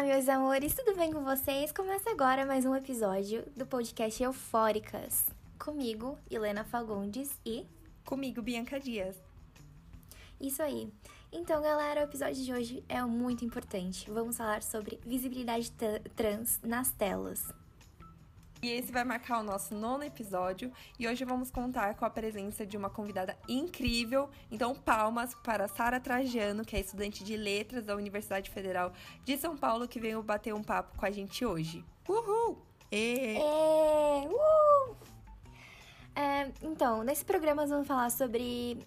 Olá, meus amores, tudo bem com vocês? Começa agora mais um episódio do podcast Eufóricas. Comigo, Helena Fagundes e. Comigo, Bianca Dias. Isso aí. Então, galera, o episódio de hoje é muito importante. Vamos falar sobre visibilidade trans nas telas. E esse vai marcar o nosso nono episódio e hoje vamos contar com a presença de uma convidada incrível. Então, palmas para Sara Trajano, que é estudante de letras da Universidade Federal de São Paulo, que veio bater um papo com a gente hoje. Uhul! E... É, uh! É, então, nesse programa nós vamos falar sobre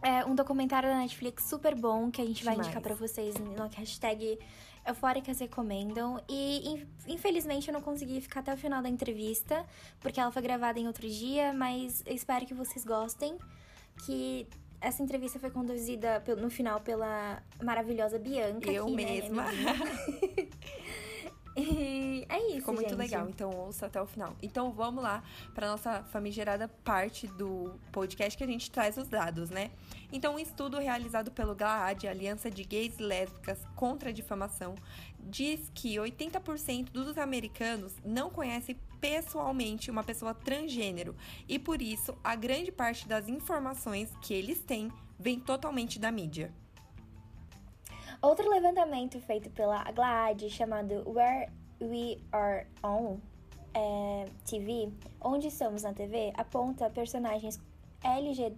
é, um documentário da Netflix super bom que a gente Demais. vai indicar para vocês no hashtag Eufóricas recomendam. E infelizmente eu não consegui ficar até o final da entrevista, porque ela foi gravada em outro dia, mas eu espero que vocês gostem. Que essa entrevista foi conduzida no final pela maravilhosa Bianca. Eu aqui, mesma. Né, E é isso, Ficou muito gente. legal, então ouça até o final. Então vamos lá para nossa famigerada parte do podcast que a gente traz os dados, né? Então, um estudo realizado pelo GLAAD, Aliança de Gays e Lésbicas contra a Difamação, diz que 80% dos americanos não conhecem pessoalmente uma pessoa transgênero e por isso a grande parte das informações que eles têm vem totalmente da mídia. Outro levantamento feito pela GLAAD, chamado Where We Are On é, TV, Onde Estamos na TV, aponta personagens LGBTQI+,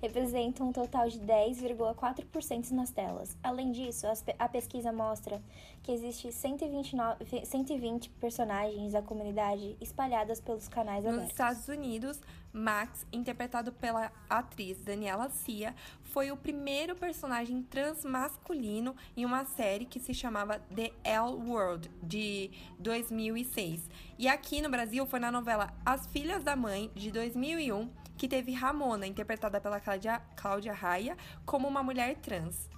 representam um total de 10,4% nas telas. Além disso, a pesquisa mostra que existe 129, 120 personagens da comunidade espalhadas pelos canais Nos abertos. Estados Unidos, Max, interpretado pela atriz Daniela Cia, foi o primeiro personagem transmasculino em uma série que se chamava The L World, de 2006. E aqui no Brasil foi na novela As Filhas da Mãe, de 2001, que teve Ramona, interpretada pela Cláudia, Cláudia Raia, como uma mulher trans.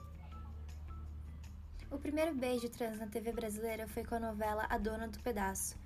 O primeiro beijo trans na TV brasileira foi com a novela A Dona do Pedaço,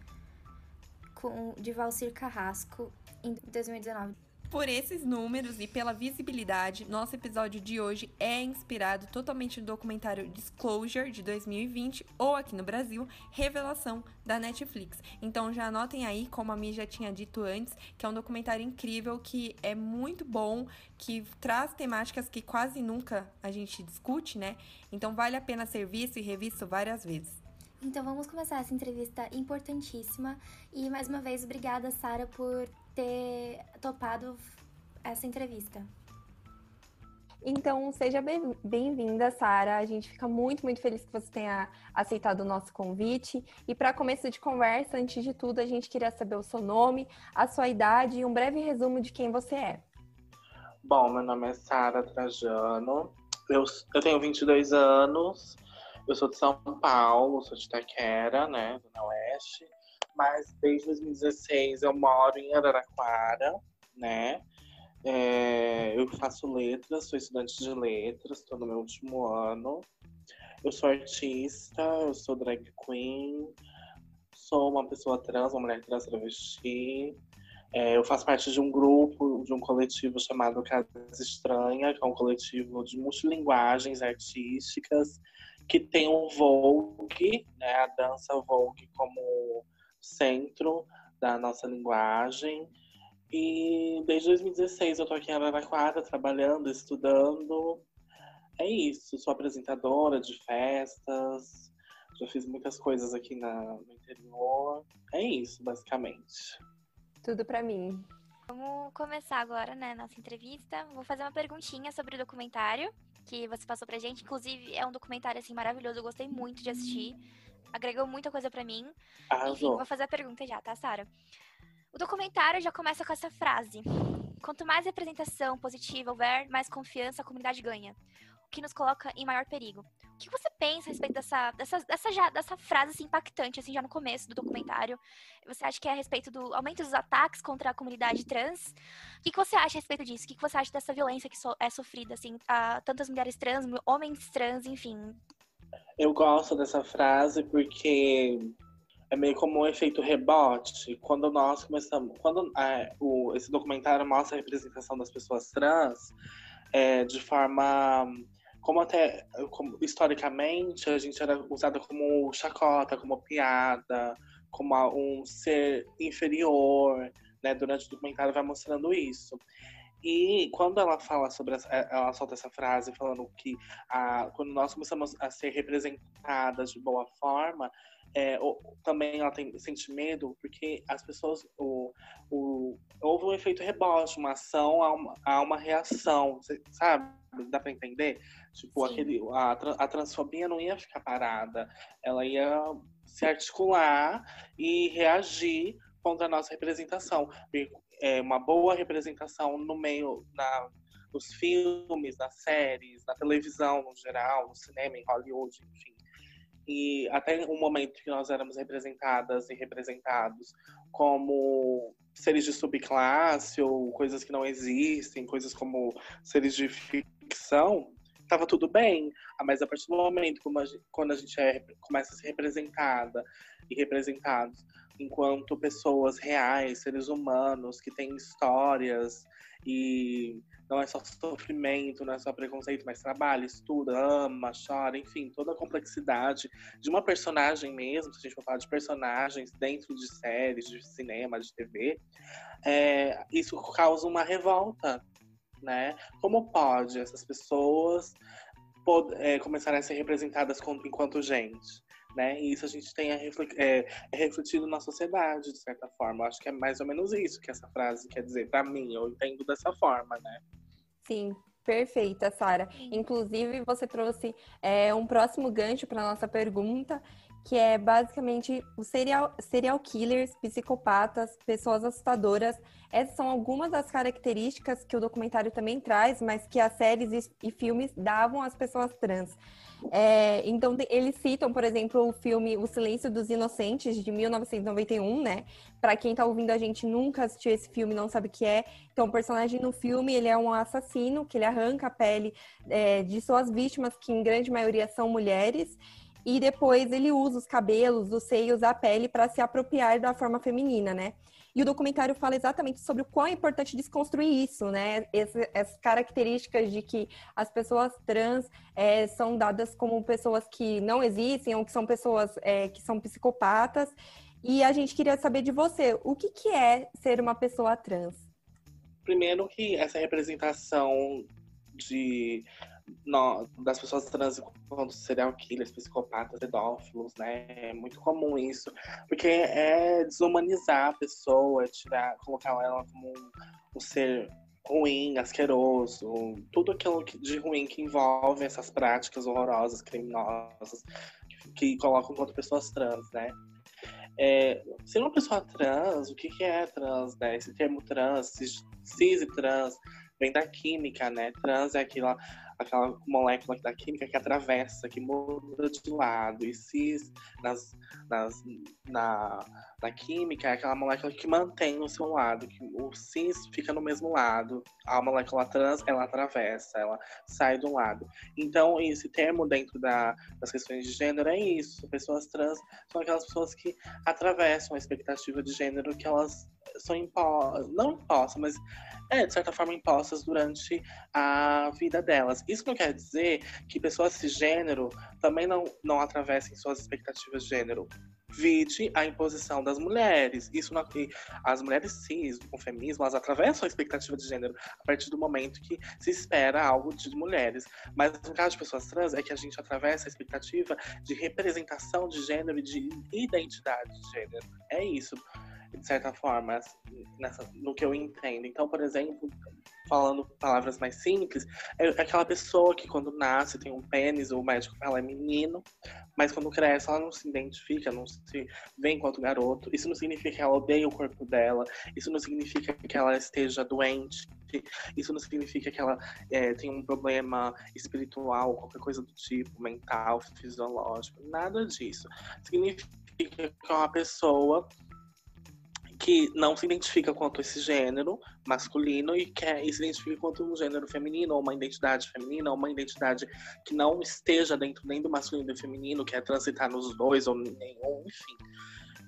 com, de Valcir Carrasco, em 2019. Por esses números e pela visibilidade, nosso episódio de hoje é inspirado totalmente no documentário Disclosure de 2020 ou aqui no Brasil, Revelação da Netflix. Então já anotem aí, como a Mi já tinha dito antes, que é um documentário incrível que é muito bom, que traz temáticas que quase nunca a gente discute, né? Então vale a pena ser visto e revisto várias vezes. Então vamos começar essa entrevista importantíssima e mais uma vez obrigada Sara por ter topado essa entrevista. Então, seja bem-vinda, Sara. A gente fica muito, muito feliz que você tenha aceitado o nosso convite. E para começo de conversa, antes de tudo, a gente queria saber o seu nome, a sua idade e um breve resumo de quem você é. Bom, meu nome é Sara Trajano. Eu, eu tenho 22 anos. Eu sou de São Paulo, sou de Taquera, né, Zona Oeste mas desde 2016 eu moro em Araraquara, né? É, eu faço letras, sou estudante de letras, estou no meu último ano. Eu sou artista, eu sou drag queen, sou uma pessoa trans, uma mulher trans travesti. É, eu faço parte de um grupo, de um coletivo chamado Casa Estranha, que é um coletivo de multilinguagens artísticas, que tem o Vogue, né, a dança Vogue como centro da nossa linguagem. E desde 2016 eu tô aqui em Araraquara trabalhando, estudando. É isso, sou apresentadora de festas, já fiz muitas coisas aqui na, no interior. É isso, basicamente. Tudo para mim. Vamos começar agora, né, nossa entrevista. Vou fazer uma perguntinha sobre o documentário que você passou pra gente. Inclusive, é um documentário, assim, maravilhoso. Eu gostei muito de assistir agregou muita coisa para mim. Arrasou. Enfim, vou fazer a pergunta já, tá, Sara? O documentário já começa com essa frase: Quanto mais representação positiva houver, mais confiança a comunidade ganha, que nos coloca em maior perigo. O que você pensa a respeito dessa, dessa, dessa, já, dessa frase assim, impactante, assim, já no começo do documentário? Você acha que é a respeito do aumento dos ataques contra a comunidade trans? O que, você acha a respeito disso? O que, você acha dessa violência que so, é sofrida, assim, a tantas mulheres trans, homens trans, enfim? Eu gosto dessa frase porque é meio como um efeito rebote. Quando nós começamos. Quando é, o, esse documentário mostra a representação das pessoas trans é, de forma como até como, historicamente a gente era usada como chacota, como piada, como um ser inferior, né? Durante o documentário vai mostrando isso. E quando ela fala sobre essa, é, ela solta essa frase falando que a, quando nós começamos a ser representadas de boa forma, é, ou, também ela tem, sente medo porque as pessoas o, o, houve um efeito rebote, uma ação a uma, a uma reação, sabe? Dá para entender? Tipo, aquele, a, a transfobia não ia ficar parada, ela ia se articular e reagir contra a nossa representação. É, uma boa representação no meio, na, nos filmes, nas séries, na televisão no geral, no cinema, em Hollywood, enfim. E até um momento que nós éramos representadas e representados como seres de subclasse ou coisas que não existem, coisas como seres de ficção, estava tudo bem. Mas a partir do momento quando a gente é, começa a ser representada e representados enquanto pessoas reais, seres humanos que têm histórias e não é só sofrimento, não é só preconceito, mas trabalha, estuda, ama, chora, enfim, toda a complexidade de uma personagem mesmo, se a gente for falar de personagens dentro de séries, de cinema, de TV, é, isso causa uma revolta, né? Como pode essas pessoas pod é, começarem a ser representadas enquanto gente? Né? E isso a gente tem é, é, refletido na sociedade, de certa forma. Acho que é mais ou menos isso que essa frase quer dizer para mim. Eu entendo dessa forma, né? Sim, perfeita, Sara. Inclusive, você trouxe é, um próximo gancho para nossa pergunta, que é basicamente os serial, serial killers, psicopatas, pessoas assustadoras. Essas são algumas das características que o documentário também traz, mas que as séries e, e filmes davam às pessoas trans. É, então, eles citam, por exemplo, o filme O Silêncio dos Inocentes, de 1991, né? Para quem tá ouvindo a gente nunca assistiu esse filme, não sabe o que é. Então, o personagem no filme, ele é um assassino, que ele arranca a pele é, de suas vítimas, que em grande maioria são mulheres, e depois ele usa os cabelos, os seios, a pele para se apropriar da forma feminina, né? E o documentário fala exatamente sobre o quão é importante desconstruir isso, né? Essas características de que as pessoas trans é, são dadas como pessoas que não existem ou que são pessoas é, que são psicopatas. E a gente queria saber de você, o que, que é ser uma pessoa trans? Primeiro que essa representação de no, das pessoas trans enquanto serial killers, psicopatas, pedófilos, né? É muito comum isso, porque é desumanizar a pessoa, tirar, colocar ela como um, um ser ruim, asqueroso, tudo aquilo de ruim que envolve essas práticas horrorosas, criminosas, que, que colocam contra pessoas trans, né? É, ser uma pessoa trans, o que, que é trans, né? Esse termo trans, cis, cis e trans, vem da química, né? Trans é aquela aquela molécula da química que atravessa, que muda de lado. E cis, nas, nas, na, na química, é aquela molécula que mantém o seu lado, que o cis fica no mesmo lado. A molécula trans, ela atravessa, ela sai do lado. Então, esse termo dentro da, das questões de gênero é isso. Pessoas trans são aquelas pessoas que atravessam a expectativa de gênero que elas são impostas, não impostas, mas é, de certa forma, impostas durante a vida delas. Isso não quer dizer que pessoas cisgênero também não, não atravessem suas expectativas de gênero. Vide a imposição das mulheres. Isso não, as mulheres cis, com feminismo, elas atravessam a expectativa de gênero a partir do momento que se espera algo de mulheres. Mas no caso de pessoas trans, é que a gente atravessa a expectativa de representação de gênero e de identidade de gênero. É isso de certa forma, nessa, no que eu entendo. Então, por exemplo, falando palavras mais simples, é aquela pessoa que quando nasce tem um pênis, o médico fala é menino, mas quando cresce ela não se identifica, não se vê enquanto garoto. Isso não significa que ela odeia o corpo dela, isso não significa que ela esteja doente, isso não significa que ela é, tem um problema espiritual, qualquer coisa do tipo, mental, fisiológico, nada disso. Significa que é uma pessoa que não se identifica quanto esse gênero masculino e quer se identifica quanto um gênero feminino, ou uma identidade feminina, ou uma identidade que não esteja dentro nem do masculino e do feminino, quer transitar nos dois, ou nenhum, enfim.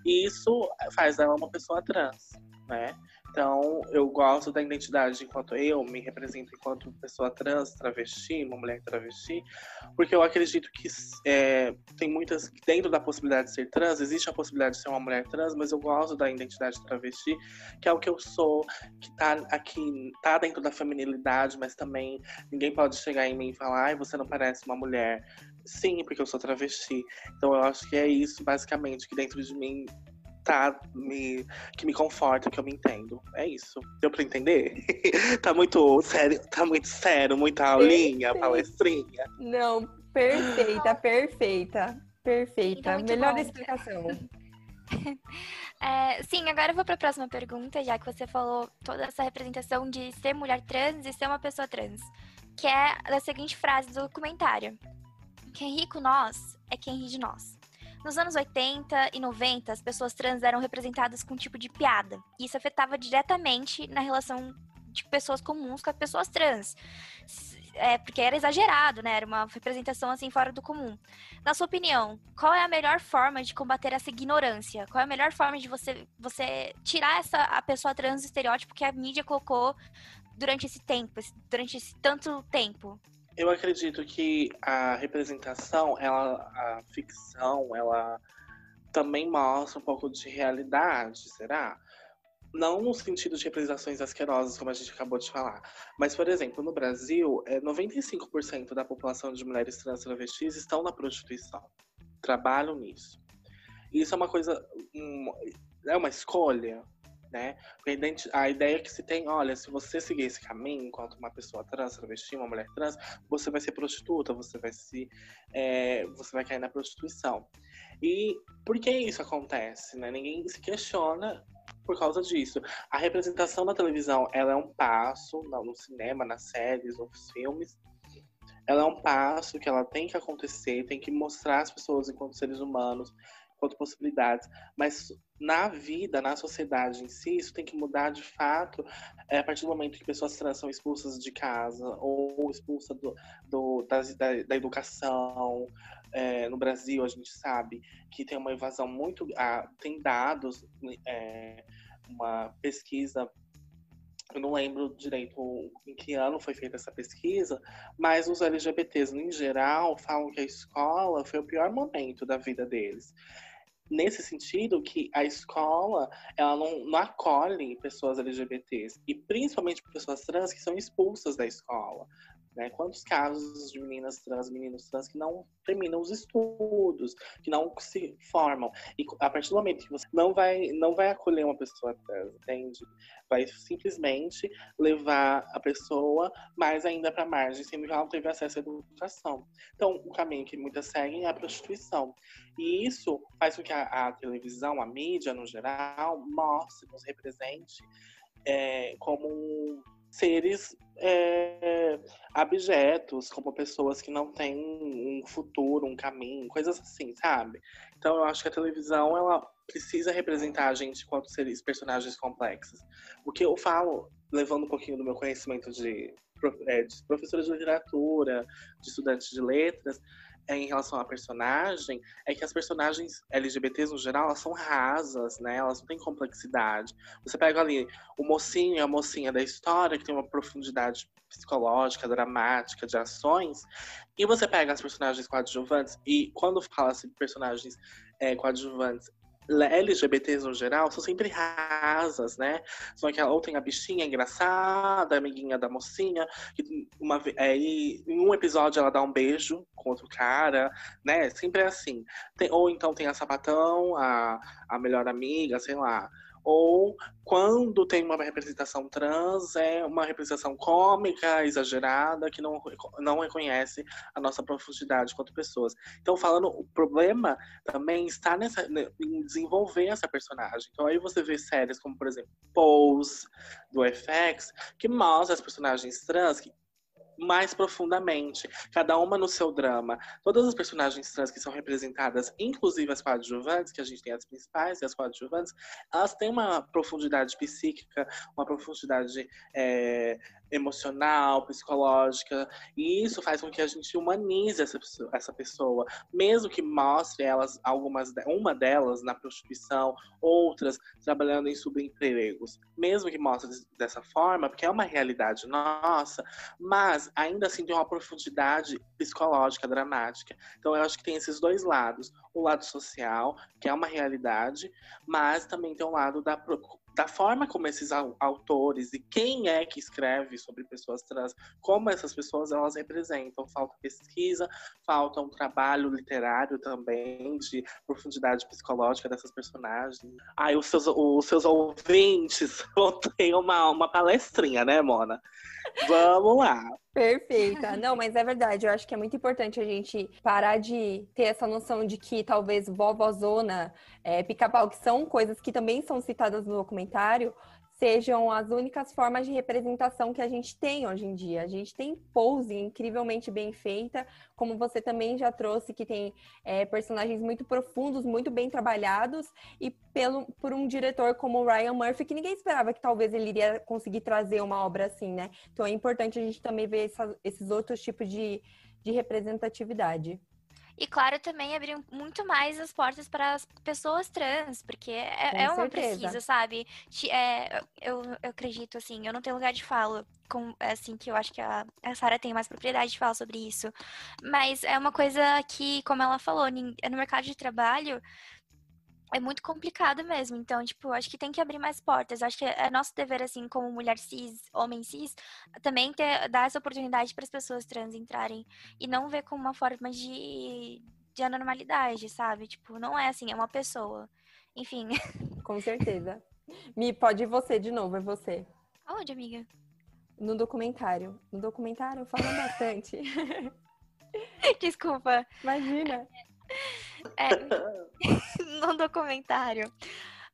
E isso faz dela uma pessoa trans, né? Então, eu gosto da identidade enquanto eu me represento enquanto pessoa trans, travesti, uma mulher travesti, porque eu acredito que é, tem muitas. Dentro da possibilidade de ser trans, existe a possibilidade de ser uma mulher trans, mas eu gosto da identidade travesti, que é o que eu sou, que tá aqui, tá dentro da feminilidade, mas também ninguém pode chegar em mim e falar, ai, você não parece uma mulher. Sim, porque eu sou travesti. Então eu acho que é isso, basicamente, que dentro de mim tá me, que me conforta, que eu me entendo. É isso. Deu pra entender? tá muito sério, tá muito sério, muita aulinha, palestrinha. Não, perfeita, perfeita. Perfeita. Então, Melhor bom. explicação. É, sim, agora eu vou para a próxima pergunta, já que você falou toda essa representação de ser mulher trans e ser uma pessoa trans, que é a seguinte frase do documentário: Quem ri com nós é quem ri de nós. Nos anos 80 e 90, as pessoas trans eram representadas com um tipo de piada. E isso afetava diretamente na relação de pessoas comuns com as pessoas trans. É, porque era exagerado, né? Era uma representação assim fora do comum. Na sua opinião, qual é a melhor forma de combater essa ignorância? Qual é a melhor forma de você, você tirar essa a pessoa trans do estereótipo que a mídia colocou durante esse tempo, durante esse tanto tempo? Eu acredito que a representação, ela, a ficção, ela também mostra um pouco de realidade, será? Não no sentido de representações asquerosas, como a gente acabou de falar. Mas, por exemplo, no Brasil, 95% é, da população de mulheres trans travestis estão na prostituição. Trabalham nisso. E isso é uma coisa. é uma escolha, né? A ideia que se tem, olha, se você seguir esse caminho enquanto uma pessoa trans, travesti, uma mulher trans, você vai ser prostituta, você vai se, é, você vai cair na prostituição. E por que isso acontece, né? Ninguém se questiona por causa disso. A representação na televisão, ela é um passo, no cinema, nas séries, nos filmes, ela é um passo que ela tem que acontecer, tem que mostrar as pessoas enquanto seres humanos, enquanto possibilidades. Mas na vida, na sociedade em si, isso tem que mudar de fato é, a partir do momento que pessoas trans são expulsas de casa ou expulsas do, do da, da, educação. É, no Brasil, a gente sabe que tem uma evasão muito. Ah, tem dados, é, uma pesquisa eu não lembro direito em que ano foi feita essa pesquisa, mas os LGBTs, em geral, falam que a escola foi o pior momento da vida deles nesse sentido que a escola ela não, não, acolhe pessoas LGBTs e principalmente pessoas trans que são expulsas da escola. Né? Quantos casos de meninas trans, meninos trans que não terminam os estudos, que não se formam. E a partir do momento que você não vai, não vai acolher uma pessoa trans, entende? Vai simplesmente levar a pessoa mais ainda para a margem, sendo que ela não teve acesso à educação. Então, o caminho que muitas seguem é a prostituição. E isso faz com que a, a televisão, a mídia no geral, mostre, nos represente é, como seres é, abjetos, como pessoas que não têm um futuro, um caminho, coisas assim, sabe? Então eu acho que a televisão ela precisa representar a gente enquanto seres personagens complexos. O que eu falo, levando um pouquinho do meu conhecimento de, é, de professora de literatura, de estudante de letras, é, em relação à personagem é que as personagens LGBTs, no geral, elas são rasas, né? Elas não têm complexidade. Você pega ali o mocinho e a mocinha da história, que tem uma profundidade psicológica, dramática, de ações, e você pega as personagens coadjuvantes, e quando fala-se de personagens é, coadjuvantes LGBTs no geral são sempre rasas, né? São aquela, ou tem a bichinha engraçada, amiguinha da mocinha, que uma, é, em um episódio ela dá um beijo com outro cara, né? Sempre é assim. Tem, ou então tem a sapatão, a, a melhor amiga, sei lá ou quando tem uma representação trans, é uma representação cômica, exagerada, que não, não reconhece a nossa profundidade quanto pessoas. Então, falando, o problema também está nessa, em desenvolver essa personagem. Então, aí você vê séries como, por exemplo, Pose, do FX, que mostra as personagens trans que mais profundamente, cada uma no seu drama. Todas as personagens trans que são representadas, inclusive as coadjuvantes, que a gente tem as principais e as coadjuvantes, elas têm uma profundidade psíquica, uma profundidade é, emocional, psicológica, e isso faz com que a gente humanize essa pessoa, essa pessoa. Mesmo que mostre elas algumas uma delas na prostituição, outras trabalhando em subempregos, mesmo que mostre dessa forma, porque é uma realidade nossa, mas ainda assim tem uma profundidade psicológica dramática. Então eu acho que tem esses dois lados, o lado social, que é uma realidade, mas também tem um lado da da forma como esses autores e quem é que escreve sobre pessoas trans, como essas pessoas elas representam. Falta pesquisa, falta um trabalho literário também de profundidade psicológica dessas personagens. Aí os seus, os seus ouvintes vão ter uma, uma palestrinha, né, Mona? Vamos lá. Perfeita. Não, mas é verdade. Eu acho que é muito importante a gente parar de ter essa noção de que talvez vovózona, é, pica-pau, que são coisas que também são citadas no documentário, sejam as únicas formas de representação que a gente tem hoje em dia. A gente tem pose incrivelmente bem feita, como você também já trouxe, que tem é, personagens muito profundos, muito bem trabalhados, e pelo, por um diretor como Ryan Murphy, que ninguém esperava que talvez ele iria conseguir trazer uma obra assim, né? Então é importante a gente também ver essa, esses outros tipos de, de representatividade. E, claro, também abrir muito mais as portas para as pessoas trans, porque é, é uma precisa, sabe? É, eu, eu acredito, assim, eu não tenho lugar de fala, com, assim, que eu acho que a, a Sara tem mais propriedade de falar sobre isso. Mas é uma coisa que, como ela falou, no mercado de trabalho, é muito complicado mesmo. Então, tipo, acho que tem que abrir mais portas. Acho que é nosso dever, assim, como mulher cis, homem cis, também ter, dar essa oportunidade para as pessoas trans entrarem. E não ver como uma forma de, de anormalidade, sabe? Tipo, não é assim, é uma pessoa. Enfim. Com certeza. Mi, pode ir você de novo, é você. Aonde, amiga? No documentário. No documentário fala bastante. Desculpa. Imagina. É, no documentário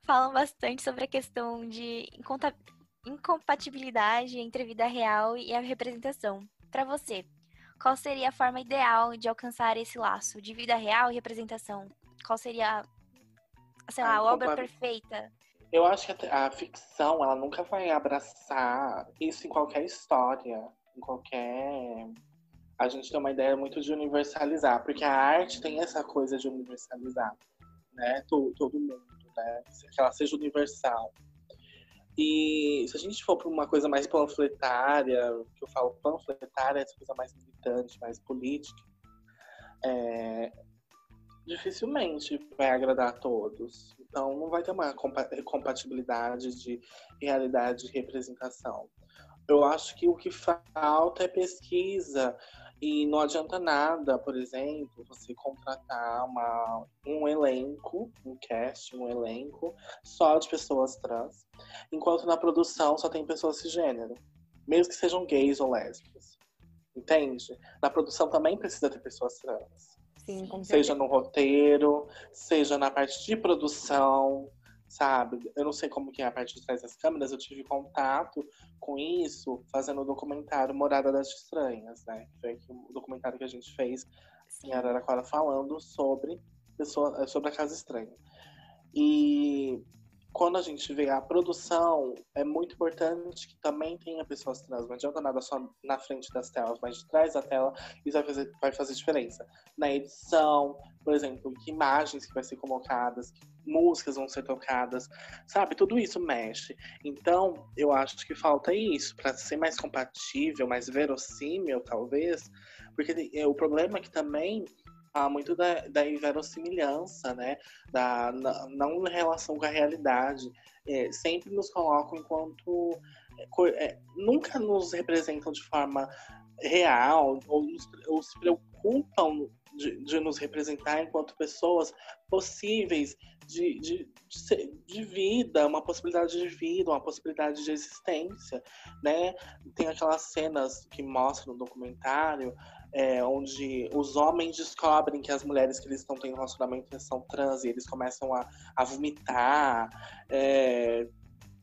falam bastante sobre a questão de incompatibilidade entre a vida real e a representação. Para você, qual seria a forma ideal de alcançar esse laço de vida real e representação? Qual seria, sei lá, a obra perfeita? Eu acho que a ficção, ela nunca vai abraçar isso em qualquer história, em qualquer a gente tem uma ideia muito de universalizar, porque a arte tem essa coisa de universalizar, né? Todo, todo mundo, né? Que ela seja universal. E se a gente for para uma coisa mais panfletária, que eu falo panfletária, essa coisa mais militante, mais política, é, dificilmente vai agradar a todos. Então não vai ter uma compatibilidade de realidade e representação. Eu acho que o que falta é pesquisa e não adianta nada, por exemplo, você contratar uma, um elenco, um cast, um elenco só de pessoas trans, enquanto na produção só tem pessoas cisgênero, mesmo que sejam gays ou lésbicas. Entende? Na produção também precisa ter pessoas trans. Sim, seja no roteiro, seja na parte de produção, sabe? Eu não sei como que é a parte de trás das câmeras, eu tive contato com isso fazendo o documentário Morada das Estranhas, né? Foi o documentário que a gente fez Sim. em Araraquara falando sobre, pessoa, sobre a Casa Estranha. E quando a gente vê a produção, é muito importante que também tenha pessoas trans. Não adianta nada só na frente das telas, mas de trás da tela, isso vai fazer, vai fazer diferença. Na edição, por exemplo, que imagens que vai ser colocadas, que músicas vão ser tocadas, sabe? Tudo isso mexe. Então, eu acho que falta isso, para ser mais compatível, mais verossímil, talvez. Porque é, o problema é que também há muito da, da inverossimilhança, né? Da, na, não relação com a realidade. É, sempre nos colocam enquanto. É, é nunca nos representam de forma real ou, ou se preocupam de, de, nos representar enquanto pessoas possíveis de, de, de, vida, uma possibilidade de vida, uma possibilidade de existência, né? Tem aquelas cenas que mostram no documentário é, onde os homens descobrem que as mulheres que eles estão tendo relacionamento são trans e eles começam a, a vomitar. É,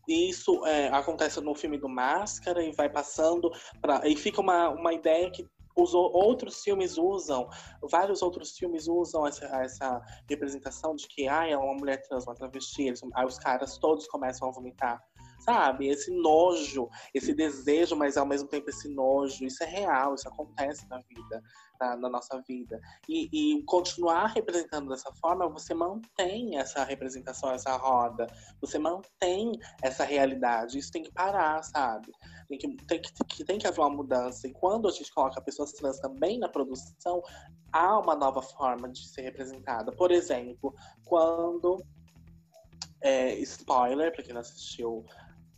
isso é, acontece no filme do Máscara e vai passando pra, e fica uma, uma ideia que os outros filmes usam, vários outros filmes usam essa, essa representação de que ah, é uma mulher trans, uma travesti, eles, aí os caras todos começam a vomitar sabe? Esse nojo, esse desejo, mas ao mesmo tempo esse nojo. Isso é real, isso acontece na vida, na, na nossa vida. E, e, continuar representando dessa forma, você mantém essa representação, essa roda. Você mantém essa realidade. Isso tem que parar, sabe? Tem que, tem que, tem que haver uma mudança. E quando a gente coloca pessoas trans também na produção, há uma nova forma de ser representada. Por exemplo, quando. É, spoiler, para quem não assistiu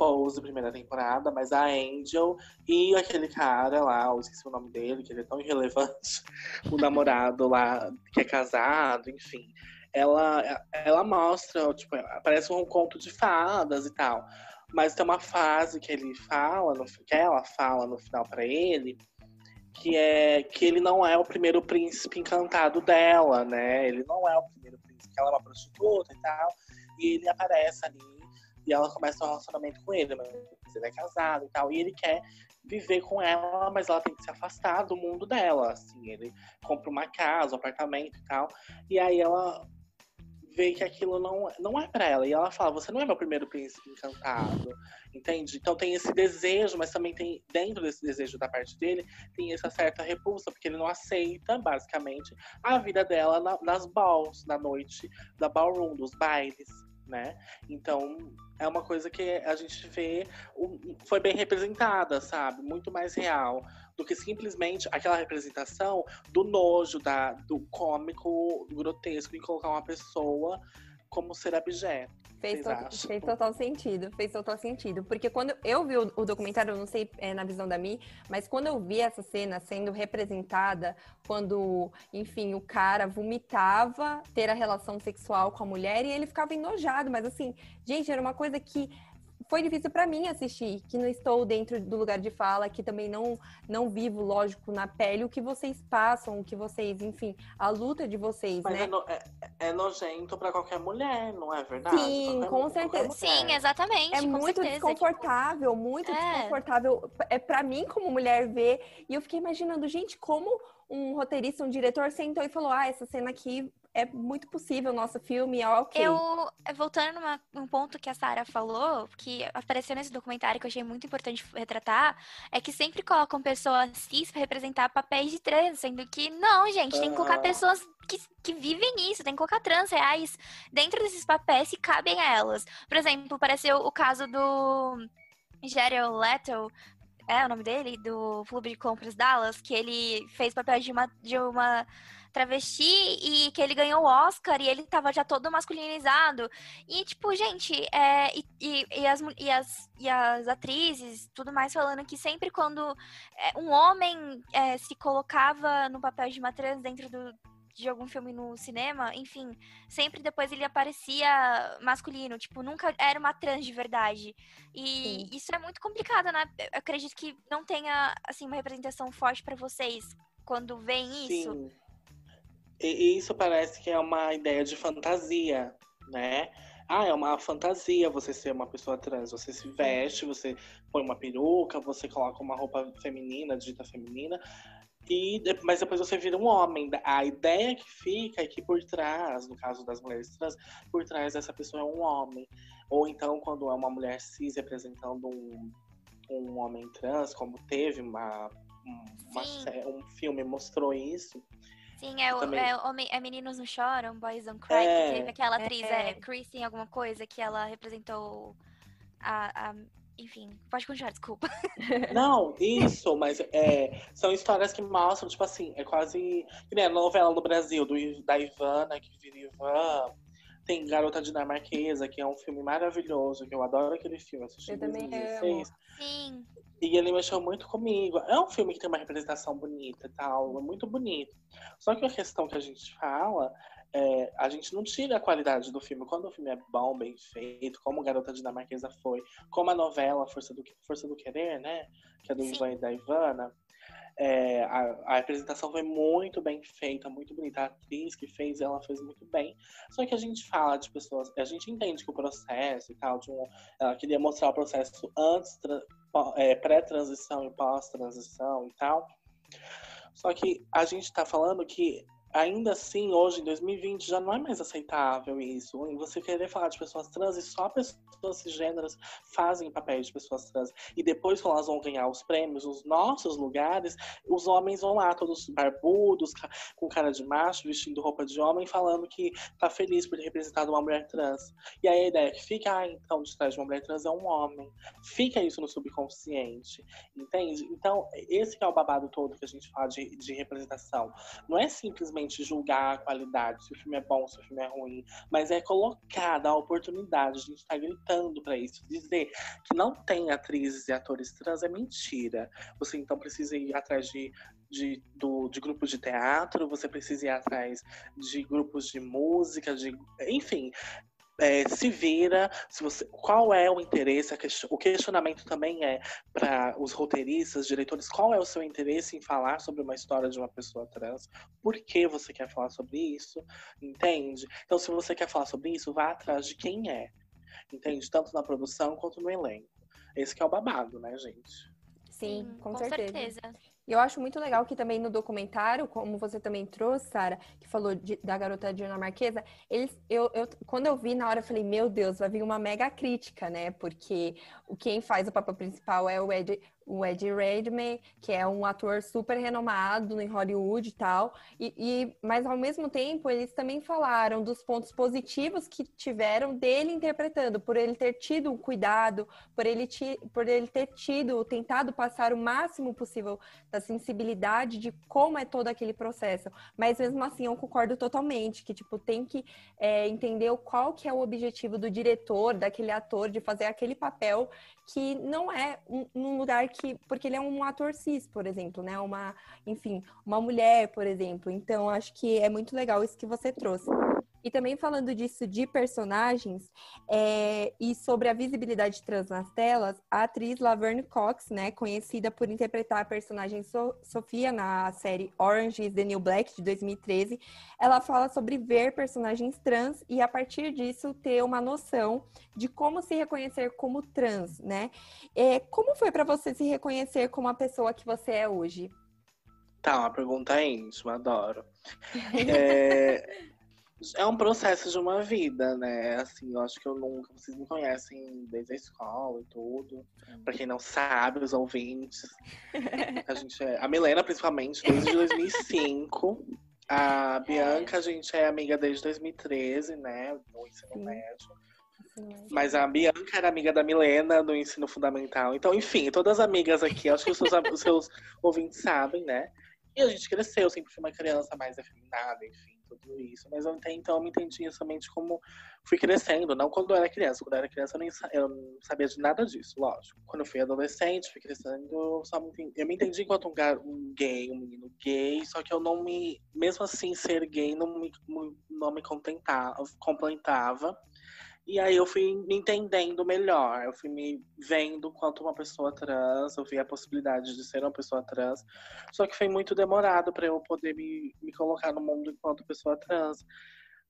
Pose, primeira temporada, mas a Angel e aquele cara lá, eu esqueci o nome dele, que ele é tão irrelevante, o namorado lá que é casado, enfim. Ela, ela mostra, tipo, parece um conto de fadas e tal. Mas tem uma fase que ele fala, no, que ela fala no final para ele, que é que ele não é o primeiro príncipe encantado dela, né? Ele não é o primeiro príncipe, ela é uma prostituta e tal. E ele aparece ali e ela começa um relacionamento com ele, mas ele é casado e tal. E ele quer viver com ela, mas ela tem que se afastar do mundo dela, assim. Ele compra uma casa, um apartamento e tal. E aí ela vê que aquilo não, não é para ela. E ela fala: Você não é meu primeiro príncipe encantado. Entende? Então tem esse desejo, mas também tem, dentro desse desejo da parte dele, tem essa certa repulsa, porque ele não aceita, basicamente, a vida dela na, nas balls, na noite da ballroom, dos bailes né? Então, é uma coisa que a gente vê, foi bem representada, sabe? Muito mais real do que simplesmente aquela representação do nojo, da, do cômico grotesco em colocar uma pessoa como ser objeto. Fez, to fez total sentido, fez total sentido. Porque quando eu vi o, o documentário, eu não sei é, na visão da Mi, mas quando eu vi essa cena sendo representada, quando, enfim, o cara vomitava ter a relação sexual com a mulher e ele ficava enojado, mas assim, gente, era uma coisa que foi difícil para mim assistir, que não estou dentro do lugar de fala, que também não não vivo, lógico, na pele o que vocês passam, o que vocês, enfim, a luta de vocês, Mas né? É, no, é, é nojento para qualquer mulher, não é verdade? Sim, qualquer, com certeza. Sim, exatamente. É muito certeza, desconfortável, tipo... muito é. desconfortável. É para mim como mulher ver, e eu fiquei imaginando, gente, como um roteirista, um diretor sentou e falou: "Ah, essa cena aqui é muito possível o nosso filme, é ok. Eu, voltando numa, num ponto que a Sarah falou, que apareceu nesse documentário que eu achei muito importante retratar, é que sempre colocam pessoas cis para representar papéis de trans, sendo que não, gente, tem que colocar pessoas que, que vivem isso, tem que colocar trans reais dentro desses papéis que cabem a elas. Por exemplo, apareceu o caso do Jared Leto, é o nome dele, do Clube de Compras Dallas, que ele fez papel de uma, de uma travesti e que ele ganhou o Oscar e ele tava já todo masculinizado. E, tipo, gente, é, e, e, e, as, e, as, e as atrizes, tudo mais, falando que sempre quando é, um homem é, se colocava no papel de uma trans dentro do, de algum filme no cinema, enfim, sempre depois ele aparecia masculino, tipo, nunca era uma trans de verdade. E Sim. isso é muito complicado, né? Eu acredito que não tenha, assim, uma representação forte para vocês quando veem isso. Sim. E isso parece que é uma ideia de fantasia, né? Ah, é uma fantasia você ser uma pessoa trans. Você se veste, você põe uma peruca, você coloca uma roupa feminina, dita feminina, e, mas depois você vira um homem. A ideia que fica é que por trás, no caso das mulheres trans, por trás dessa pessoa é um homem. Ou então, quando é uma mulher cis representando um, um homem trans, como teve uma, uma um filme mostrou isso, Sim, é, o, é, homem, é Meninos Não Choram, Boys Don't Cry, é, que teve aquela atriz, é, é Kristen alguma coisa, que ela representou a, a enfim, pode continuar, desculpa. Não, isso, mas é, são histórias que mostram, tipo assim, é quase. Que nem a novela no Brasil, do, da Ivana, que vira Ivan. Tem Garota Dinamarquesa, que é um filme maravilhoso, que eu adoro aquele filme. Assisti eu também 2016. Sim. E ele mexeu muito comigo. É um filme que tem uma representação bonita e tal, é muito bonito. Só que a questão que a gente fala é, a gente não tira a qualidade do filme. Quando o filme é bom, bem feito, como Garota Dinamarquesa foi, como a novela Força do, Força do Querer, né? Que é do Ivan e da Ivana. É, a, a, apresentação foi muito bem feita, muito bonita. A atriz que fez, ela fez muito bem. Só que a gente fala de pessoas, a gente entende que o processo e tal, de um, ela queria mostrar o processo antes, é, pré-transição e pós-transição e tal. Só que a gente está falando que ainda assim, hoje, em 2020, já não é mais aceitável isso. Você querer falar de pessoas trans e só pessoas cisgêneras fazem papéis de pessoas trans. E depois, quando elas vão ganhar os prêmios, os nossos lugares, os homens vão lá, todos barbudos, com cara de macho, vestindo roupa de homem, falando que tá feliz por ter representado uma mulher trans. E aí a ideia é que fica, ah, então, de trás de uma mulher trans é um homem. Fica isso no subconsciente, entende? Então, esse é o babado todo que a gente fala de, de representação. Não é simplesmente simplesmente julgar a qualidade, se o filme é bom, se o filme é ruim, mas é colocar, dar a oportunidade, a gente está gritando para isso, dizer que não tem atrizes e atores trans é mentira. Você então precisa ir atrás de de, do, de grupos de teatro, você precisa ir atrás de grupos de música, de, enfim, é, se vira, se você, qual é o interesse, o questionamento também é para os roteiristas, diretores, qual é o seu interesse em falar sobre uma história de uma pessoa trans? Por que você quer falar sobre isso? Entende? Então, se você quer falar sobre isso, vá atrás de quem é. Entende? Tanto na produção quanto no elenco. Esse que é o babado, né, gente? Sim, com, com certeza. certeza. E eu acho muito legal que também no documentário, como você também trouxe, Sara, que falou de, da garota dinamarquesa, eles, eu, eu, quando eu vi na hora, eu falei, meu Deus, vai vir uma mega crítica, né? Porque o quem faz o papel principal é o Ed, o Ed Redmayne, que é um ator super renomado em Hollywood e tal. E, e, mas ao mesmo tempo eles também falaram dos pontos positivos que tiveram dele interpretando, por ele ter tido cuidado, por ele, ti, por ele ter tido, tentado passar o máximo possível da sensibilidade de como é todo aquele processo. Mas mesmo assim eu concordo totalmente que tipo tem que é, entender qual que é o objetivo do diretor, daquele ator de fazer aquele papel que não é um, um, lugar que. Porque ele é um ator cis, por exemplo, né? Uma, enfim, uma mulher, por exemplo. Então, acho que é muito legal isso que você trouxe. E também falando disso de personagens é, e sobre a visibilidade trans nas telas, a atriz Laverne Cox, né, conhecida por interpretar a personagem so Sofia na série Orange is the New Black de 2013, ela fala sobre ver personagens trans e a partir disso ter uma noção de como se reconhecer como trans, né? É, como foi para você se reconhecer como a pessoa que você é hoje? Tá, uma pergunta íntima, adoro. É, é um processo de uma vida, né? Assim, eu acho que eu nunca. Vocês me conhecem desde a escola e tudo. Pra quem não sabe, os ouvintes. A gente é. A Milena, principalmente, desde 2005. A Bianca, a gente é amiga desde 2013, né? No ensino Sim. médio. Mas a Bianca era amiga da Milena no ensino fundamental. Então, enfim, todas as amigas aqui, acho que os seus, os seus ouvintes sabem, né? E a gente cresceu, sempre fui uma criança mais afeminada, enfim tudo isso. Mas até então eu me entendia somente como fui crescendo, não quando eu era criança. Quando eu era criança eu, nem, eu não sabia de nada disso, lógico. Quando eu fui adolescente, fui crescendo, eu só me entendi, eu me entendi enquanto um, um gay, um menino gay, só que eu não me, mesmo assim, ser gay não me, não me contentava, completava. E aí eu fui me entendendo melhor, eu fui me vendo quanto uma pessoa trans, eu vi a possibilidade de ser uma pessoa trans. Só que foi muito demorado para eu poder me, me colocar no mundo enquanto pessoa trans.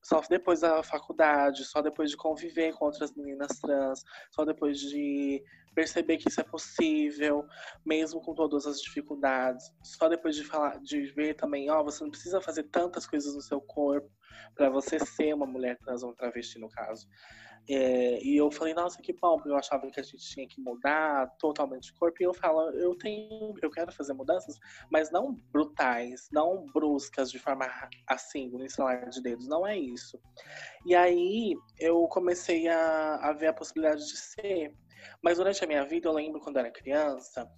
Só depois da faculdade, só depois de conviver com outras meninas trans, só depois de perceber que isso é possível, mesmo com todas as dificuldades. Só depois de falar, de ver também, ó, oh, você não precisa fazer tantas coisas no seu corpo para você ser uma mulher trans ou um travesti no caso. É, e eu falei, nossa, que bom, eu achava que a gente tinha que mudar totalmente o corpo. E eu falo, eu tenho, eu quero fazer mudanças, mas não brutais, não bruscas, de forma assim, no instalar de dedos, não é isso. E aí eu comecei a, a ver a possibilidade de ser. Mas durante a minha vida, eu lembro quando era criança,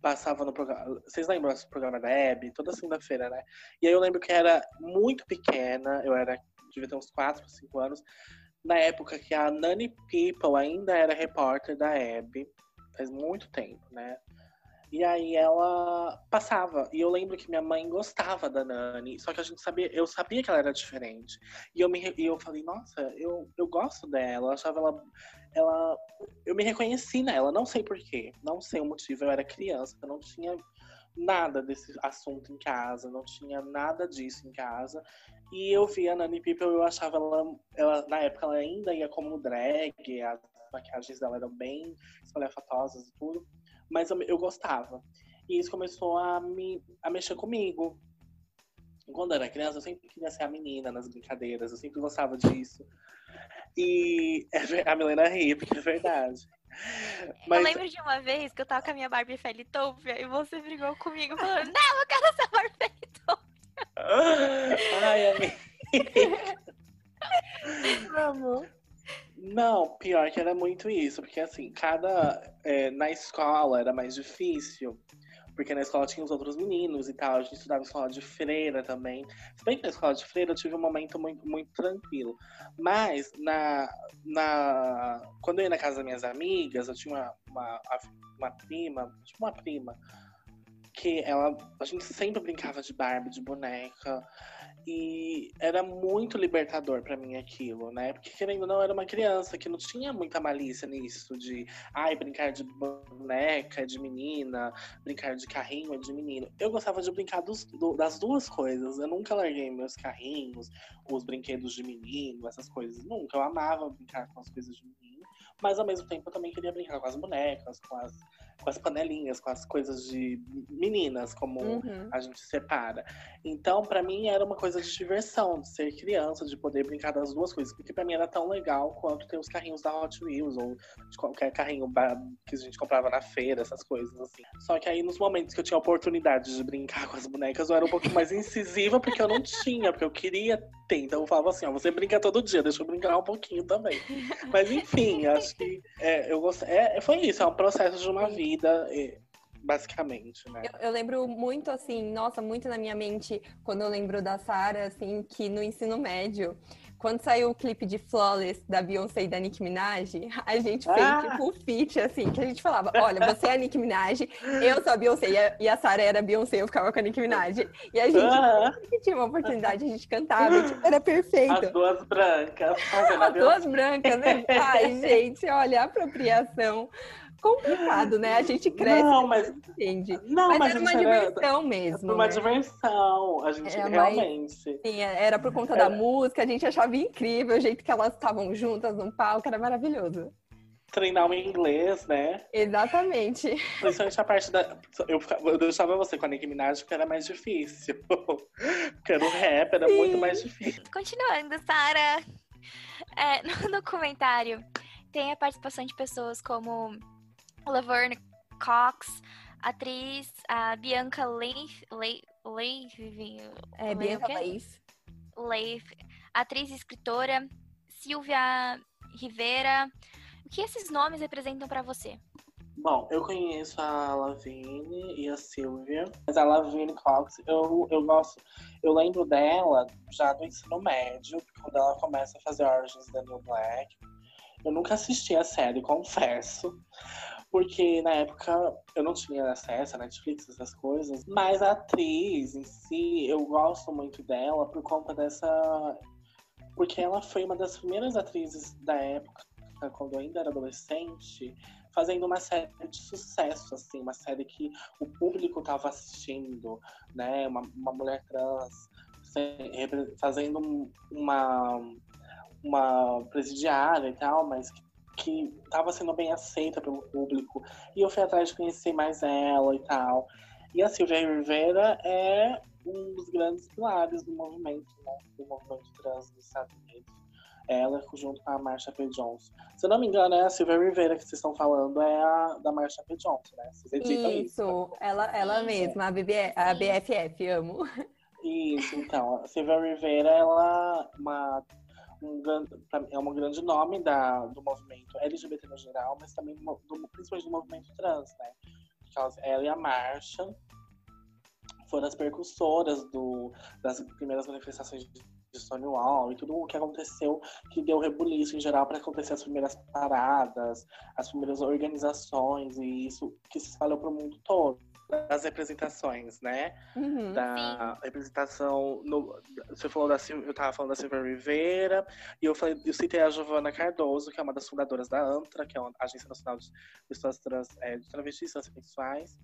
passava no programa. Vocês lembram do programa da Hebe? Toda segunda-feira, né? E aí eu lembro que era muito pequena, eu era, devia ter uns 4, 5 anos na época que a Nani People ainda era repórter da Abby, faz muito tempo, né? E aí ela passava. E eu lembro que minha mãe gostava da Nani, só que a gente sabia, eu sabia que ela era diferente. E eu me e eu falei, nossa, eu, eu gosto dela, eu achava ela ela eu me reconheci nela, não sei porquê, não sei o motivo, eu era criança, eu não tinha nada desse assunto em casa, não tinha nada disso em casa. E eu vi a Nani People, eu achava ela, ela, na época ela ainda ia como drag, as maquiagens dela eram bem espalhafatosas e tudo, mas eu, eu gostava. E isso começou a me a mexer comigo. quando eu era criança, eu sempre queria ser a menina nas brincadeiras, eu sempre gostava disso. E a Milena ri, porque é verdade. Mas... Eu lembro de uma vez que eu tava com a minha Barbie Felitopia e você brigou comigo falando, não, eu quero ser Barbie Felitopia. Ai, amiga. Vamos. Não, pior que era muito isso, porque assim, cada. É, na escola era mais difícil, porque na escola tinha os outros meninos e tal, a gente estudava em escola de freira também. Se bem que na escola de freira eu tive um momento muito, muito tranquilo. Mas na, na, quando eu ia na casa das minhas amigas, eu tinha uma, uma, uma prima, tipo uma prima, que ela. A gente sempre brincava de Barbie, de boneca. E era muito libertador para mim aquilo, né? Porque querendo ou não, era uma criança que não tinha muita malícia nisso de, ai, brincar de boneca, de menina, brincar de carrinho, de menino. Eu gostava de brincar dos, do, das duas coisas. Eu nunca larguei meus carrinhos, os brinquedos de menino, essas coisas. Nunca. Eu amava brincar com as coisas de menino, mas ao mesmo tempo eu também queria brincar com as bonecas, com as com as panelinhas, com as coisas de meninas, como uhum. a gente separa. Então, para mim, era uma coisa de diversão, de ser criança, de poder brincar das duas coisas. Porque para mim era tão legal quanto ter os carrinhos da Hot Wheels, ou de qualquer carrinho que a gente comprava na feira, essas coisas assim. Só que aí, nos momentos que eu tinha oportunidade de brincar com as bonecas, eu era um pouco mais incisiva, porque eu não tinha, porque eu queria ter. Então, eu falava assim: ó, você brinca todo dia, deixa eu brincar um pouquinho também. Mas, enfim, acho que é, eu gostei. É, foi isso, é um processo de uma vida vida, basicamente, né? Eu, eu, lembro muito, assim, nossa, muito na minha mente, quando eu lembro da Sara, assim, que no ensino médio, quando saiu o clipe de Flawless da Beyoncé e da Nicki Minaj, a gente fez ah. tipo um feat, assim, que a gente falava: olha, você é a Nicki Minaj, eu sou a Beyoncé e a, e a Sara era a Beyoncé, eu ficava com a Nicki Minaj. E a gente, ah. tinha uma oportunidade, a gente cantava, e, tipo, era perfeito. As duas brancas. As duas brancas, né? Ai, gente, olha, a apropriação complicado, né? A gente cresce, não, mas entende. Não, mas, mas era uma diversão mesmo. Uma né? diversão, a gente era realmente. Mais, sim, era por conta era... da música, a gente achava incrível o jeito que elas estavam juntas no palco, era maravilhoso. Treinar o inglês, né? Exatamente. Principalmente a parte da. Eu, eu deixava você com a Nicki Minaj porque era mais difícil. porque no rap era sim. muito mais difícil. Continuando, Sara. É, no documentário tem a participação de pessoas como Laverne Cox, atriz a Bianca Leif, Leif, Leif é, Bianca Leif. Leif, atriz e escritora Silvia Rivera. O que esses nomes representam para você? Bom, eu conheço a Lavigne e a Silvia, mas a Lavigne Cox, eu, eu gosto, eu lembro dela já do ensino médio, quando ela começa a fazer Origins da New Black. Eu nunca assisti a série, confesso, porque na época eu não tinha acesso a Netflix, essas coisas. Mas a atriz em si, eu gosto muito dela por conta dessa. Porque ela foi uma das primeiras atrizes da época, quando eu ainda era adolescente, fazendo uma série de sucesso, assim, uma série que o público estava assistindo, né? Uma, uma mulher trans fazendo uma, uma presidiária e tal, mas que que estava sendo bem aceita pelo público. E eu fui atrás de conhecer mais ela e tal. E a Silvia Rivera é um dos grandes pilares do movimento, né? Do movimento trans dos Estados Unidos. Ela, junto com a Marsha P. Johnson. Se eu não me engano, é a Silvia Rivera que vocês estão falando, é a da Marsha P. Johnson, né? Vocês isso, isso, ela, ela mesma, a, BB, a BFF, amo. Isso, então, a Silvia Rivera, ela é uma um, é um grande nome da, do movimento LGBT no geral, mas também do, principalmente do movimento trans, né? Porque ela e a Marcha foram as percussoras do, das primeiras manifestações de Stonewall e tudo o que aconteceu que deu rebuliço em geral para acontecer as primeiras paradas, as primeiras organizações e isso que se espalhou para o mundo todo das representações, né? Uhum, da sim. representação. No, você falou da eu tava falando da Silvia Rivera, e eu, falei, eu citei a Giovana Cardoso, que é uma das fundadoras da ANTRA, que é a Agência Nacional de Pessoas Trans, é, de Travestis e Transsexuais.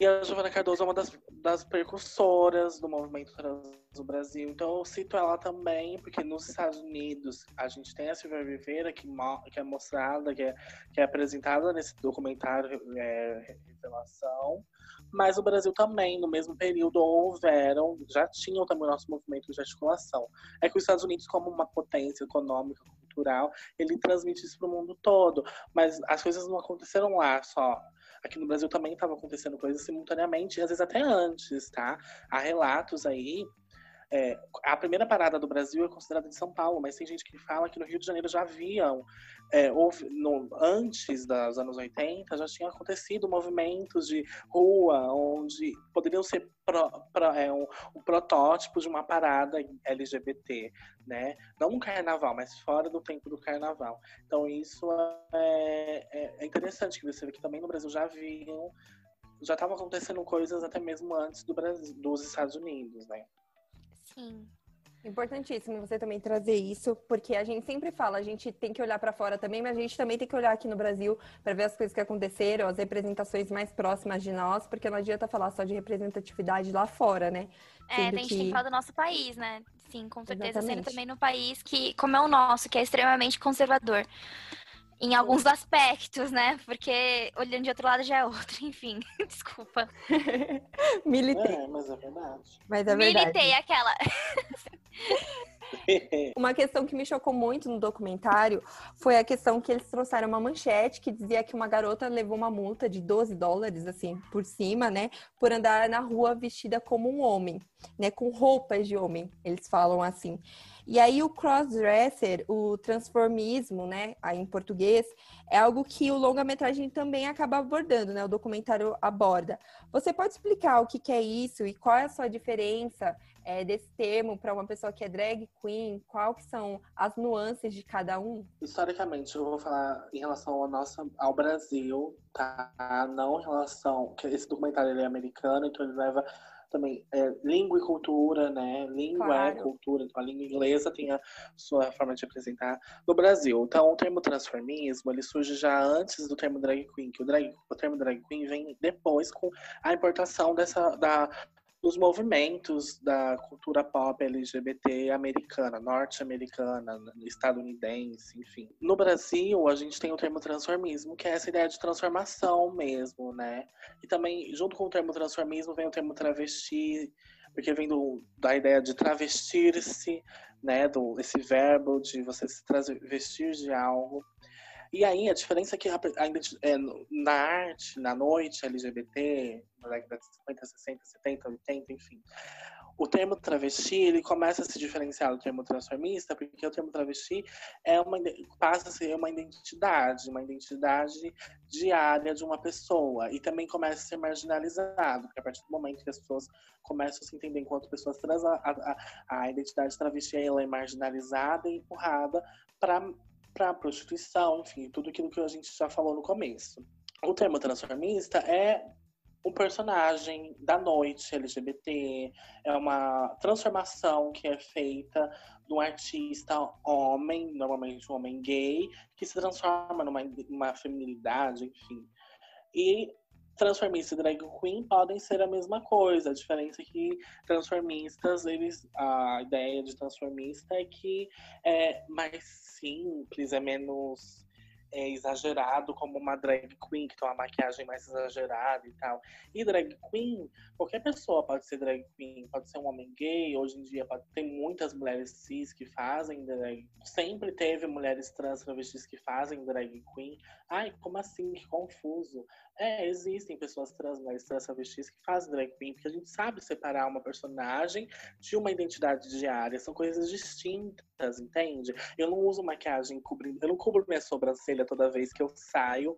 E a Giovana Cardoso é uma das, das percussoras do movimento trans do Brasil. Então eu cito ela também, porque nos Estados Unidos a gente tem a Silvia Rivera, que, que é mostrada, que é, que é apresentada nesse documentário é, Revelação, Mas o Brasil também, no mesmo período, houveram, já tinham também o nosso movimento de articulação. É que os Estados Unidos, como uma potência econômica, cultural, ele transmite isso para o mundo todo. Mas as coisas não aconteceram lá só. Aqui no Brasil também estava acontecendo coisas simultaneamente, às vezes até antes, tá? Há relatos aí é, a primeira parada do Brasil é considerada de São Paulo, mas tem gente que fala que no Rio de Janeiro já haviam, é, houve, no, antes dos anos 80, já tinham acontecido movimentos de rua, onde poderiam ser pro, pro, é, um, um, protótipo de uma parada LGBT, né? Não um carnaval, mas fora do tempo do carnaval. Então isso é, é, é interessante que você vê que também no Brasil já haviam, já estavam acontecendo coisas até mesmo antes do Brasil, dos Estados Unidos, né? Sim. Importantíssimo você também trazer isso, porque a gente sempre fala, a gente tem que olhar para fora também, mas a gente também tem que olhar aqui no Brasil para ver as coisas que aconteceram, as representações mais próximas de nós, porque não adianta falar só de representatividade lá fora, né? É, a gente que... tem que falar do nosso país, né? Sim, com certeza, Exatamente. sendo também no país que, como é o nosso, que é extremamente conservador em alguns aspectos, né? Porque olhando de outro lado já é outro, enfim. Desculpa. Militei. É, mas é verdade. Mas é verdade. Militei aquela. Uma questão que me chocou muito no documentário foi a questão que eles trouxeram uma manchete que dizia que uma garota levou uma multa de 12 dólares, assim, por cima, né? Por andar na rua vestida como um homem, né? Com roupas de homem, eles falam assim. E aí o crossdresser, o transformismo, né, em português, é algo que o longa-metragem também acaba abordando, né? O documentário aborda. Você pode explicar o que, que é isso e qual é a sua diferença é, desse termo para uma pessoa que é drag queen? Qual que são as nuances de cada um? Historicamente, eu vou falar em relação ao nosso, ao Brasil, tá? Não em relação que esse documentário é americano, então ele leva também é, língua e cultura, né? Língua é claro. é cultura, então a língua inglesa tem a sua forma de apresentar no Brasil. Então o termo transformismo ele surge já antes do termo drag queen, que o, drag, o termo drag queen vem depois com a importação dessa da dos movimentos da cultura pop LGBT americana, norte-americana, estadunidense, enfim. No Brasil, a gente tem o termo transformismo, que é essa ideia de transformação mesmo, né? E também, junto com o termo transformismo, vem o termo travesti, porque vem do, da ideia de travestir-se, né? Do, esse verbo de você se travestir de algo. E aí, a diferença é que a, a, é, na arte, na noite LGBT, na década de 50, 60, 70, 80, enfim, o termo travesti ele começa a se diferenciar do termo transformista, porque o termo travesti é uma, passa a ser uma identidade, uma identidade diária de uma pessoa, e também começa a ser marginalizado, porque a partir do momento que as pessoas começam a se entender enquanto pessoas trans, a, a, a identidade travesti ela é marginalizada e empurrada para para prostituição, enfim, tudo aquilo que a gente já falou no começo. O termo transformista é um personagem da noite LGBT, é uma transformação que é feita de um artista homem, normalmente um homem gay, que se transforma numa uma feminilidade, enfim. E transformista e drag queen podem ser a mesma coisa. A diferença é que transformistas, eles, a ideia de transformista é que é mais simples, é menos é, exagerado como uma drag queen, que tem uma maquiagem mais exagerada e tal. E drag queen, qualquer pessoa pode ser drag queen, pode ser um homem gay, hoje em dia pode, tem muitas mulheres cis que fazem drag. Sempre teve mulheres trans travestis que fazem drag queen. Ai, como assim? Que confuso. É, existem pessoas trans, mulheres trans travestis que fazem drag queen, porque a gente sabe separar uma personagem de uma identidade diária. São coisas distintas, entende? Eu não uso maquiagem cobrindo, eu não cubro minha sobrancelha toda vez que eu saio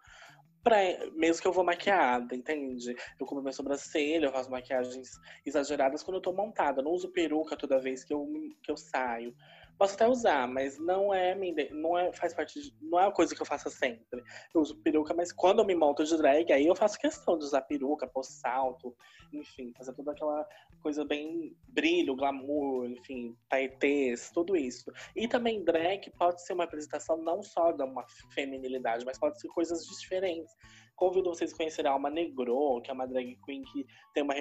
Pra, mesmo que eu vou maquiada, entende? Eu cubro minha sobrancelha, eu faço maquiagens exageradas quando eu tô montada. Não uso peruca toda vez que eu, que eu saio. Posso até usar, mas não é, não é faz parte de, não é uma coisa que eu faça sempre. Eu uso peruca, mas quando eu me monto de drag, aí eu faço questão de usar peruca, pôr salto, enfim, fazer toda aquela coisa bem brilho, glamour, enfim, taetês, tudo isso. E também drag pode ser uma apresentação não só de uma feminilidade, mas pode ser coisas diferentes. Convido vocês a conhecerem a Alma Negro, que é uma drag queen que tem uma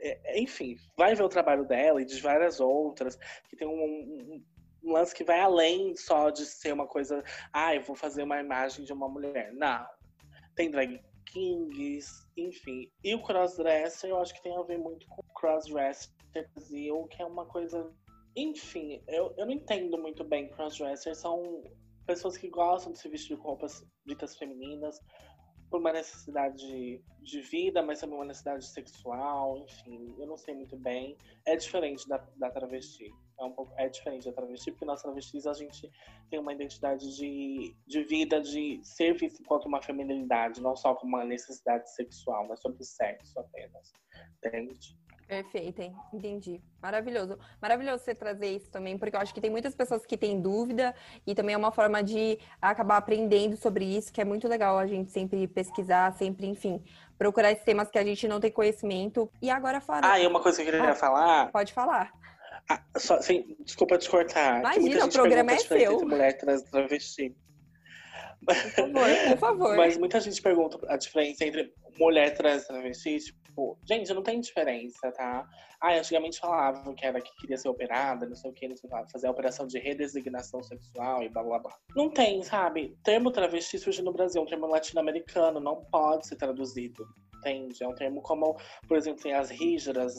é, enfim, vai ver o trabalho dela e de várias outras, que tem um, um, um lance que vai além só de ser uma coisa, ah, eu vou fazer uma imagem de uma mulher. Não. Tem drag kings, enfim. E o crossdresser eu acho que tem a ver muito com crossdresser Brasil, que é uma coisa. Enfim, eu, eu não entendo muito bem crossdressers. São pessoas que gostam de se vestir com roupas ditas femininas, por uma necessidade de, de vida, mas também uma necessidade sexual, enfim, eu não sei muito bem. É diferente da, da travesti. É, um pouco, é diferente da travesti, porque nós travestis a gente tem uma identidade de, de vida, de ser visto enquanto uma feminilidade, não só como uma necessidade sexual, mas sobre sexo apenas. Entende? Perfeito, hein? entendi. Maravilhoso. Maravilhoso você trazer isso também, porque eu acho que tem muitas pessoas que têm dúvida e também é uma forma de acabar aprendendo sobre isso, que é muito legal a gente sempre pesquisar, sempre, enfim, procurar esses temas que a gente não tem conhecimento. E agora fala. Ah, e uma coisa que eu queria ah, falar. Pode falar. Ah, só, desculpa te cortar. Imagina, o programa é seu. Mulher trans travesti. Por favor, por favor. Mas muita gente pergunta a diferença entre mulher trans e travesti. Tipo, gente, não tem diferença, tá? Ah, antigamente falavam que era que queria ser operada, não sei o que, não sei o que, fazer a operação de redesignação sexual e blá blá blá. Não tem, sabe? Termo travesti surge no Brasil, é um termo latino-americano, não pode ser traduzido. Entende? É um termo como, por exemplo, tem as rígidas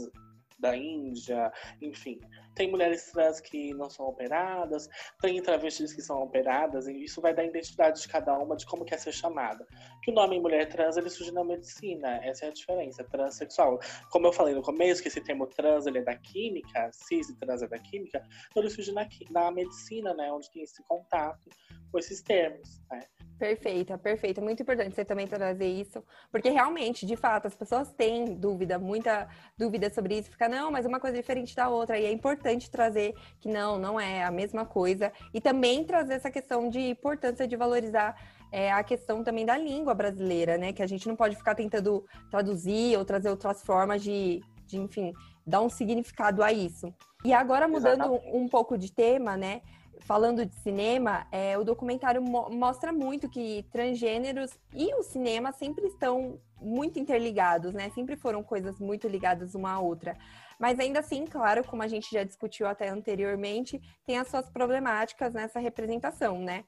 da Índia, enfim. Tem mulheres trans que não são operadas, tem travestis que são operadas, e isso vai dar identidade de cada uma de como quer ser chamada. Que o nome mulher trans ele surge na medicina, essa é a diferença, transexual. Como eu falei no começo, que esse termo trans ele é da química, cis e trans é da química, então ele surge na, na medicina, né, onde tem esse contato com esses termos. Né? Perfeita, perfeita. Muito importante você também trazer isso, porque realmente, de fato, as pessoas têm dúvida, muita dúvida sobre isso. Fica, não, mas uma coisa é diferente da outra. E é importante trazer que não, não é a mesma coisa. E também trazer essa questão de importância de valorizar é, a questão também da língua brasileira, né? Que a gente não pode ficar tentando traduzir ou trazer outras formas de, de enfim, dar um significado a isso. E agora, mudando Exatamente. um pouco de tema, né? falando de cinema, é, o documentário mo mostra muito que transgêneros e o cinema sempre estão muito interligados, né? Sempre foram coisas muito ligadas uma à outra. Mas ainda assim, claro, como a gente já discutiu até anteriormente, tem as suas problemáticas nessa representação, né?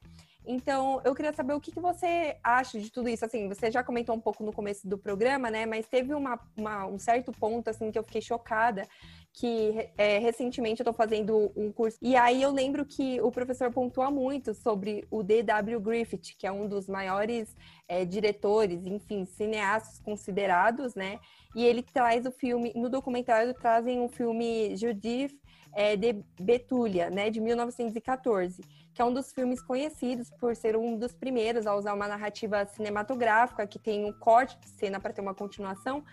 Então, eu queria saber o que, que, você acha de tudo isso. Assim, você já comentou um pouco no começo do programa, né? Mas teve uma, uma, um certo ponto, assim, que eu fiquei chocada, que é, recentemente eu estou fazendo um curso. E aí eu lembro que o professor pontua muito sobre o D.W. Griffith, que é um dos maiores é, diretores, enfim, cineastas considerados, né? E ele traz o filme, no documentário trazem um filme Judith é, de Betúlia, né, de 1914, que é um dos filmes conhecidos por ser um dos primeiros a usar uma narrativa cinematográfica que tem um corte de cena para ter uma continuação.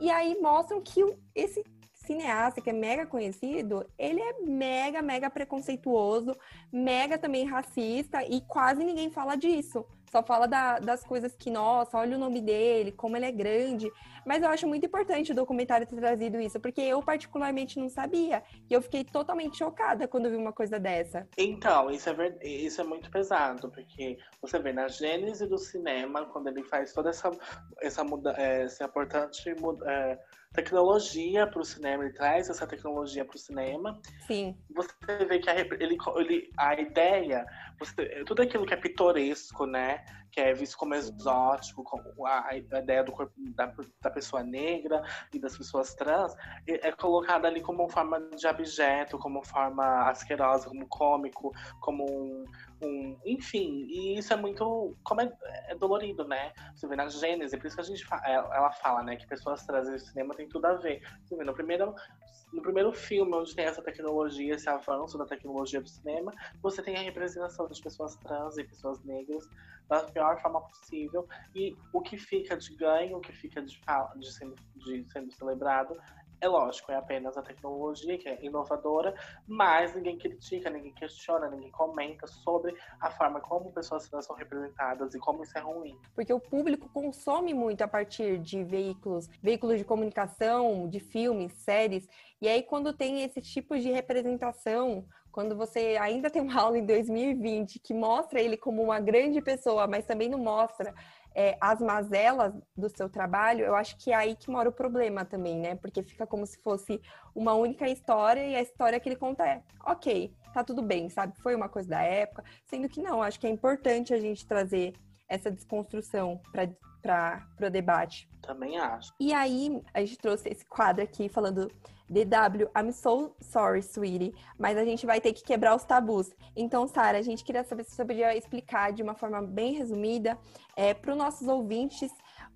E aí mostram que esse cineasta que é mega conhecido, ele é mega, mega preconceituoso, mega também racista e quase ninguém fala disso. Só fala da, das coisas que, nossa, olha o nome dele, como ele é grande. Mas eu acho muito importante o documentário ter trazido isso, porque eu particularmente não sabia. E eu fiquei totalmente chocada quando vi uma coisa dessa. Então, isso é, ver... isso é muito pesado, porque você vê na gênese do cinema, quando ele faz toda essa, essa, muda... essa importante muda... É tecnologia para o cinema, ele traz essa tecnologia para o cinema. Sim. Você vê que a, ele, ele, a ideia, você, tudo aquilo que é pitoresco, né? Que é visto como exótico, como a, a ideia do corpo da, da, pessoa negra e das pessoas trans, é, é colocada ali como forma de objeto, como forma asquerosa, como cômico, como um, um, enfim, e isso é muito. Como é, é, dolorido, né? Você vê na Gênese, por isso que a gente é, ela fala, né, que pessoas trazem o cinema tem tudo a ver. Você vê, no primeiro, no primeiro filme, onde tem essa tecnologia, esse avanço da tecnologia do cinema, você tem a representação das pessoas trans e pessoas negras da pior forma possível. E o que fica de ganho, o que fica de, de, sendo, de sendo celebrado é lógico, é apenas a tecnologia que é inovadora, mas ninguém critica, ninguém questiona, ninguém comenta sobre a forma como pessoas trans são representadas e como isso é ruim. Porque o público consome muito a partir de veículos, veículos de comunicação, de filmes, séries, e aí quando tem esse tipo de representação, quando você ainda tem uma aula em 2020 que mostra ele como uma grande pessoa, mas também não mostra é, as mazelas do seu trabalho, eu acho que é aí que mora o problema também, né? Porque fica como se fosse uma única história e a história que ele conta é, ok, tá tudo bem, sabe? Foi uma coisa da época, sendo que não, acho que é importante a gente trazer essa desconstrução para o debate. Também acho. E aí, a gente trouxe esse quadro aqui falando DW, I'm so sorry, sweetie, mas a gente vai ter que quebrar os tabus. Então, Sara, a gente queria saber se você podia explicar de uma forma bem resumida é, para os nossos ouvintes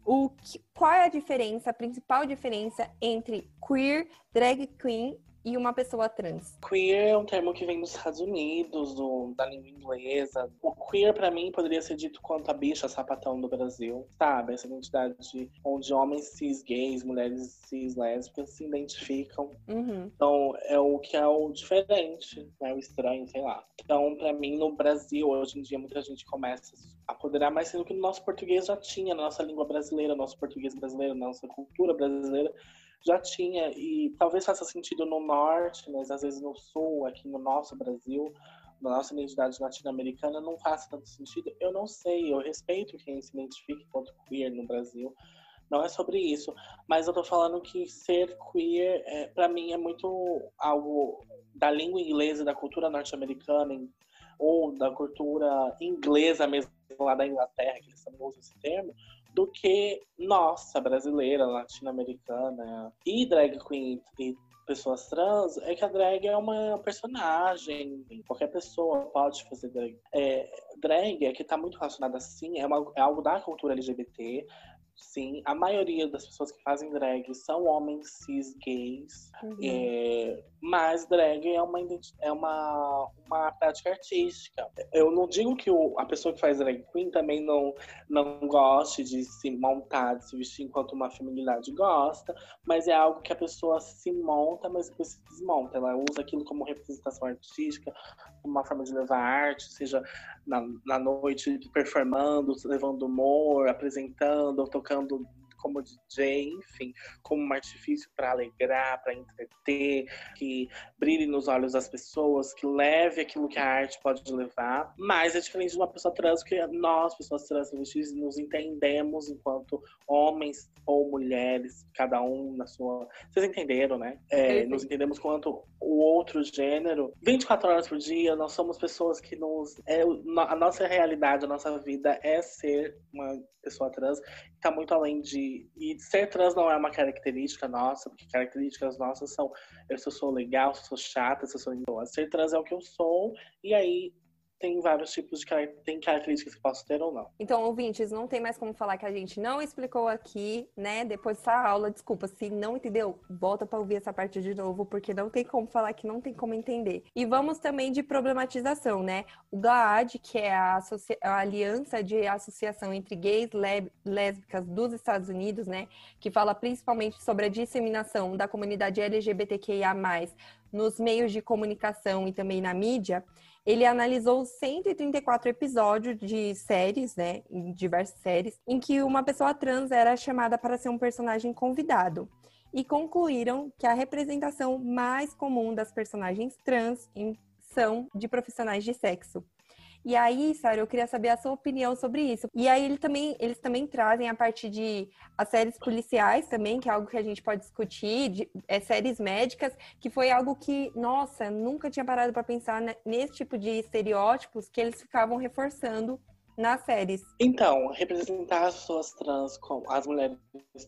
o que, qual é a diferença, a principal diferença entre queer, drag queen e uma pessoa trans? Queer é um termo que vem dos Estados Unidos, do, da língua inglesa. O queer, para mim, poderia ser dito quanto a bicha sapatão do Brasil, sabe? Essa identidade onde homens cis gays, mulheres cis lésbicas se identificam. Uhum. Então, é o que é o diferente, né? O estranho, sei lá. Então, para mim, no Brasil, hoje em dia, muita gente começa a apoderar mais sendo que o nosso português já tinha, na nossa língua brasileira, nosso português brasileiro, na nossa cultura brasileira já tinha, e talvez faça sentido no norte, mas às vezes no sul, aqui no nosso Brasil, na nossa identidade latino-americana, não faça tanto sentido. Eu não sei, eu respeito quem se identifique quanto queer no Brasil. Não é sobre isso, mas eu tô falando que ser queer, é, para mim, é muito algo da língua inglesa, da cultura norte-americana, ou da cultura inglesa mesmo, lá da Inglaterra, que eles usam esse termo, do que nossa, brasileira, latino-americana e drag queen e pessoas trans é que a drag é uma personagem, qualquer pessoa pode fazer drag. É, drag é que está muito relacionada assim, é, é algo da cultura LGBT, Sim, a maioria das pessoas que fazem drag são homens cis gays, uhum. é, mas drag é uma, é uma, uma prática artística. Eu não digo que o, a pessoa que faz drag queen também não, não goste de se montar, de se vestir enquanto uma feminilidade gosta, mas é algo que a pessoa se monta, mas depois se desmonta. Ela usa aquilo como representação artística, uma forma de levar arte, seja na, na noite performando, levando humor, apresentando, tocando como DJ, enfim, como um artifício para alegrar, para entreter, que brilhe nos olhos das pessoas, que leve aquilo que a arte pode levar. Mas é diferente de uma pessoa trans, porque nós, pessoas trans nos entendemos enquanto homens ou mulheres, cada um na sua. Vocês entenderam, né? É, nos entendemos quanto o outro gênero. 24 horas por dia, nós somos pessoas que nos. É, a nossa realidade, a nossa vida é ser uma pessoa trans, está muito além de. E ser trans não é uma característica nossa, porque características nossas são eu se eu sou legal, se eu sou chata, se eu sou. Então, ser trans é o que eu sou, e aí tem vários tipos de tem características que posso ter ou não. Então, ouvintes, não tem mais como falar que a gente não explicou aqui, né? Depois dessa aula, desculpa, se não entendeu, volta para ouvir essa parte de novo, porque não tem como falar que não tem como entender. E vamos também de problematização, né? O GAAD, que é a, a aliança de associação entre gays lésbicas dos Estados Unidos, né? Que fala principalmente sobre a disseminação da comunidade LGBTQIA+, nos meios de comunicação e também na mídia, ele analisou 134 episódios de séries, né, em diversas séries, em que uma pessoa trans era chamada para ser um personagem convidado. E concluíram que a representação mais comum das personagens trans são de profissionais de sexo. E aí, Sara, eu queria saber a sua opinião sobre isso. E aí ele também, eles também trazem a parte de as séries policiais também, que é algo que a gente pode discutir, de, é, séries médicas, que foi algo que, nossa, nunca tinha parado para pensar nesse tipo de estereótipos que eles ficavam reforçando nas séries. Então, representar as pessoas trans, como as mulheres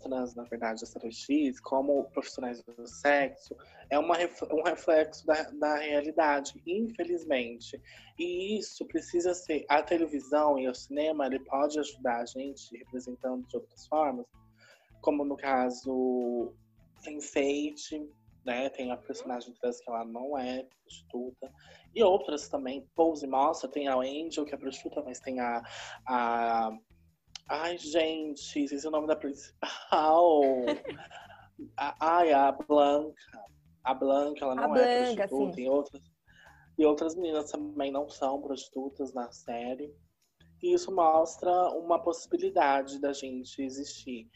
trans, na verdade, as travestis, como profissionais do sexo, é uma, um reflexo da, da realidade, infelizmente. E isso precisa ser. A televisão e o cinema, ele pode ajudar a gente representando de outras formas, como no caso Sense8, né? Tem a personagem trans que ela não é prostituta. E outras também. Pose Mostra, tem a Angel, que é prostituta, mas tem a. a... Ai, gente, é o nome da principal. ai, a Blanca. A Blanca, ela não a é Blanca, prostituta. Sim. E outras, e outras meninas também não são prostitutas na série. E isso mostra uma possibilidade da gente existir.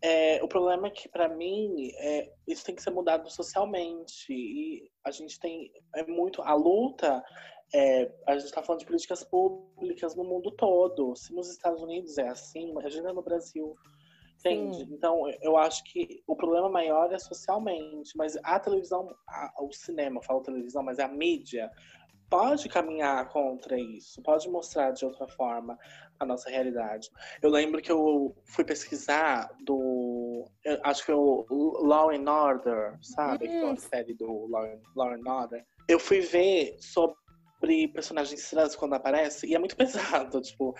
É, o problema é que, para mim, é, isso tem que ser mudado socialmente. E a gente tem. É muito. A luta. É, a gente está falando de políticas públicas no mundo todo. Se nos Estados Unidos é assim, imagina no Brasil. Entende? Sim. Então, eu acho que o problema maior é socialmente. Mas a televisão, a, o cinema, eu falo televisão, mas é a mídia pode caminhar contra isso, pode mostrar de outra forma a nossa realidade. Eu lembro que eu fui pesquisar do. acho que foi o Law and Order, sabe? Hum. Que é a série do Law, Law and Order. Eu fui ver sobre personagens trans quando aparece, e é muito pesado, tipo,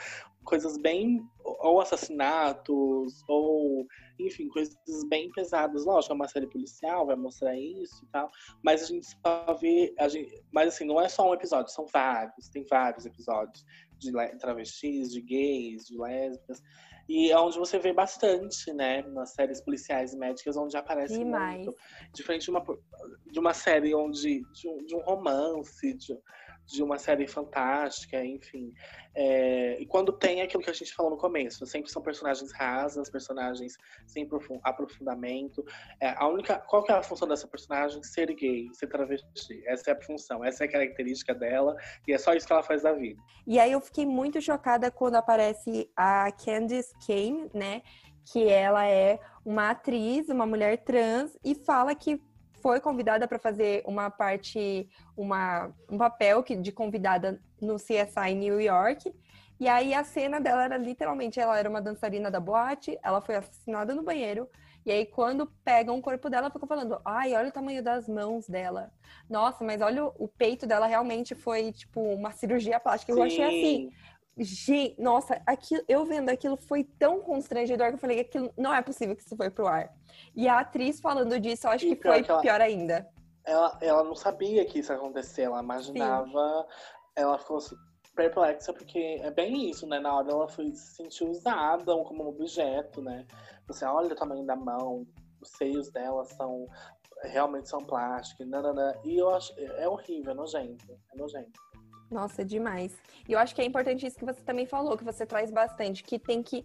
coisas bem. ou assassinatos, ou. enfim, coisas bem pesadas. Lógico, é uma série policial, vai mostrar isso e tal, mas a gente só vê. A gente, mas assim, não é só um episódio, são vários, tem vários episódios de travestis, de gays, de lésbicas. E é onde você vê bastante, né? Nas séries policiais e médicas, onde aparece Demais. muito. Diferente de uma, de uma série onde. de um, de um romance, de, de uma série fantástica, enfim. É, e quando tem aquilo que a gente falou no começo, sempre são personagens rasas, personagens sem aprofundamento. É, a única, qual que é a função dessa personagem? Ser gay, ser travesti. Essa é a função, essa é a característica dela e é só isso que ela faz da vida. E aí eu fiquei muito chocada quando aparece a Candice Kane, né? Que ela é uma atriz, uma mulher trans e fala que foi convidada para fazer uma parte, uma, um papel que, de convidada no CSI New York. E aí a cena dela era literalmente, ela era uma dançarina da boate, ela foi assassinada no banheiro. E aí quando pegam o corpo dela, ficam falando: "Ai, olha o tamanho das mãos dela. Nossa, mas olha o, o peito dela realmente foi tipo uma cirurgia plástica". Sim. Eu achei assim, Gente, nossa, aquilo, eu vendo aquilo foi tão constrangedor que eu falei que aquilo não é possível que isso foi pro ar. E a atriz falando disso, eu acho e que foi que ela, pior ainda. Ela, ela não sabia que isso ia acontecer, ela imaginava, Sim. ela ficou perplexa, porque é bem isso, né? Na hora ela foi se sentir usada como um objeto, né? Você olha o tamanho da mão, os seios dela são realmente são plásticos, nanana. e eu acho é horrível, é nojento, é nojento. Nossa, demais. E eu acho que é importante isso que você também falou, que você traz bastante, que tem que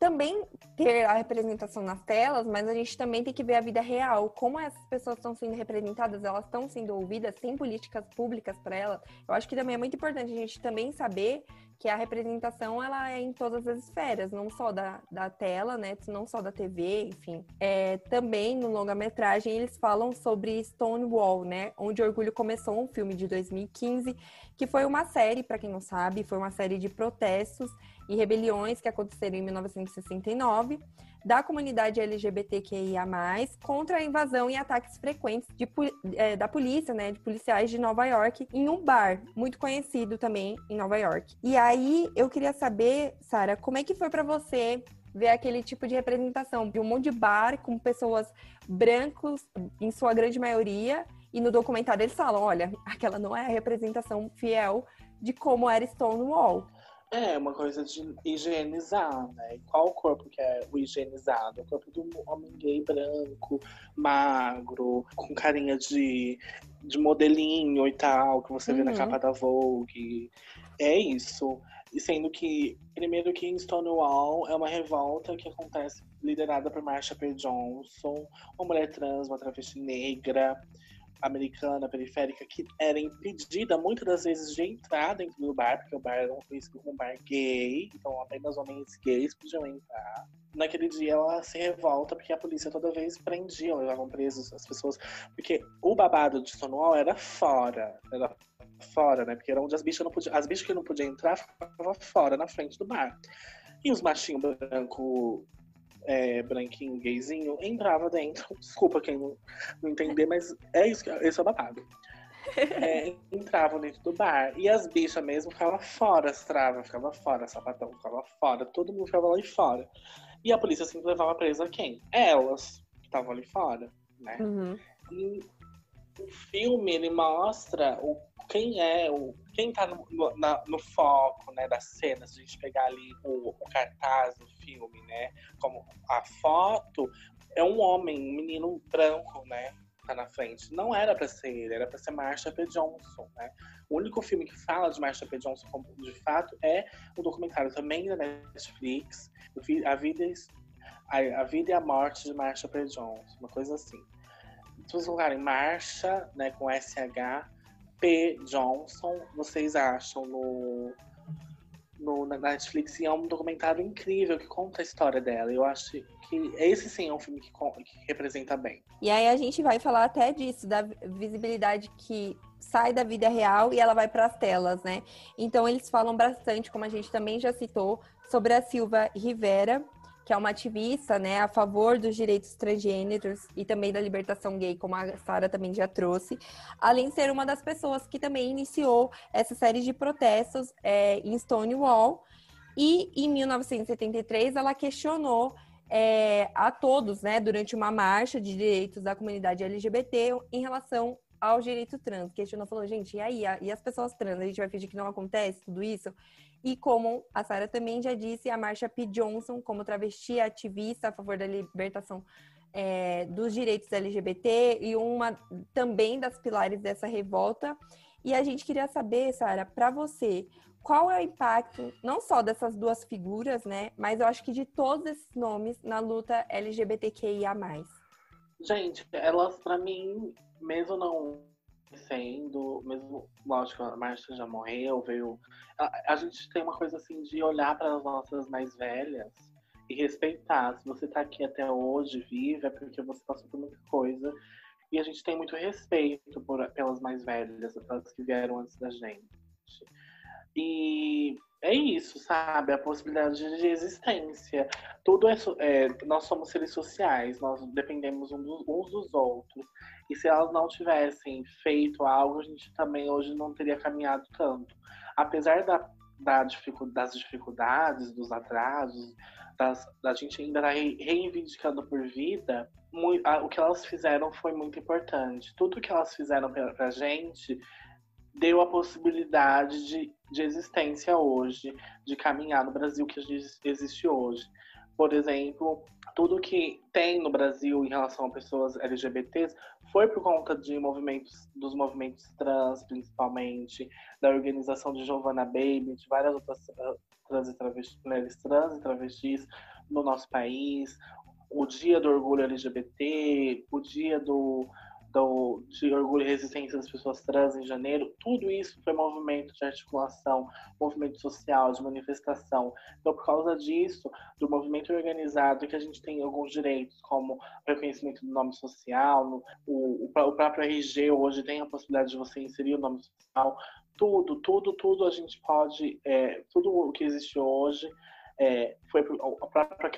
também ter a representação nas telas, mas a gente também tem que ver a vida real, como essas pessoas estão sendo representadas, elas estão sendo ouvidas, tem políticas públicas para elas. Eu acho que também é muito importante a gente também saber que a representação ela é em todas as esferas, não só da, da tela, né, não só da TV, enfim. É, também no longa-metragem eles falam sobre Stonewall, né, onde Orgulho começou, um filme de 2015, que foi uma série, para quem não sabe, foi uma série de protestos e rebeliões que aconteceram em 1969 da comunidade LGBTQIA+, contra a invasão e ataques frequentes de, é, da polícia, né, de policiais de Nova York, em um bar muito conhecido também em Nova York. E aí eu queria saber, Sara, como é que foi para você ver aquele tipo de representação de um monte de bar com pessoas brancos, em sua grande maioria, e no documentário eles falam, olha, aquela não é a representação fiel de como era Stonewall. É, uma coisa de higienizar, né? qual o corpo que é o higienizado? O corpo do homem gay branco, magro, com carinha de, de modelinho e tal, que você uhum. vê na uhum. capa da Vogue. É isso. E sendo que, primeiro que em Stonewall é uma revolta que acontece liderada por Marsha P. Johnson, uma mulher trans, uma travesti negra, americana, periférica, que era impedida muitas das vezes de entrar dentro do bar, porque o bar era como um bar gay, então apenas homens gays podiam entrar. Naquele dia ela se revolta porque a polícia toda vez prendia, levavam presos as pessoas, porque o babado de Stonewall era fora, era fora, né? Porque era onde as bichas não podiam, as bichas que não podiam entrar ficavam fora, na frente do bar. E os machinhos brancos é, branquinho, gayzinho, entrava dentro. Desculpa quem não, não entender, mas é isso, esse é o babado. É, entravam dentro do bar. E as bichas mesmo ficavam fora, as travas, ficava fora, sapatão ficava fora, todo mundo ficava ali fora. E a polícia sempre levava presa quem? Elas, que estavam ali fora, né? Uhum. E o filme, ele mostra o, quem é, o, quem tá no, no, na, no foco, né, das cenas. A gente pegar ali o, o cartaz do filme, né, como a foto, é um homem, um menino branco, né, tá na frente. Não era para ser ele, era para ser Marsha P. Johnson, né? O único filme que fala de Marsha P. Johnson de fato é o documentário também da Netflix, A Vida, a, a Vida e a Morte de Marsha P. Johnson, uma coisa assim se vocês colocarem marcha, né, com SH, P. Johnson, vocês acham no, no, na Netflix e é um documentário incrível que conta a história dela. Eu acho que esse sim é um filme que, que representa bem. E aí a gente vai falar até disso, da visibilidade que sai da vida real e ela vai para as telas, né? Então eles falam bastante, como a gente também já citou, sobre a Silva Rivera, que é uma ativista, né, a favor dos direitos transgêneros e também da libertação gay, como a Sara também já trouxe, além de ser uma das pessoas que também iniciou essa série de protestos é, em Stonewall. E em 1973 ela questionou é, a todos, né, durante uma marcha de direitos da comunidade LGBT em relação ao direito trans. Questionou, falou, gente, e aí? E as pessoas trans? A gente vai fingir que não acontece tudo isso? E como a Sara também já disse, a Marsha P. Johnson, como travesti ativista a favor da libertação é, dos direitos LGBT e uma também das pilares dessa revolta. E a gente queria saber, Sara, para você, qual é o impacto não só dessas duas figuras, né, mas eu acho que de todos esses nomes na luta LGBTQIA+. Gente, elas para mim, mesmo não sendo, mesmo, lógico, a Marcia já morreu, veio. A, a gente tem uma coisa assim de olhar para as nossas mais velhas e respeitar. Se você está aqui até hoje, viva, é porque você passou por muita coisa. E a gente tem muito respeito por, pelas mais velhas, pelas que vieram antes da gente. E é isso, sabe? A possibilidade de existência. Tudo é, é nós somos seres sociais, nós dependemos uns dos, uns dos outros. E se elas não tivessem feito algo, a gente também hoje não teria caminhado tanto. Apesar da, da dificuldade, das dificuldades, dos atrasos, das, da gente ainda estar reivindicando por vida, muito, a, o que elas fizeram foi muito importante. Tudo que elas fizeram pra, pra gente deu a possibilidade de, de existência hoje, de caminhar no Brasil que existe hoje. Por exemplo, tudo que tem no Brasil em relação a pessoas LGBTs foi por conta de movimentos, dos movimentos trans, principalmente, da organização de Giovanna Baby, de várias outras trans e travestis, mulheres trans e travestis no nosso país, o Dia do Orgulho LGBT, o Dia do do, de orgulho e resistência das pessoas trans em janeiro, tudo isso foi movimento de articulação, movimento social, de manifestação. Então, por causa disso, do movimento organizado, que a gente tem alguns direitos, como reconhecimento do nome social, no, o, o próprio RG hoje tem a possibilidade de você inserir o nome social, tudo, tudo, tudo a gente pode, é, tudo o que existe hoje é, foi a própria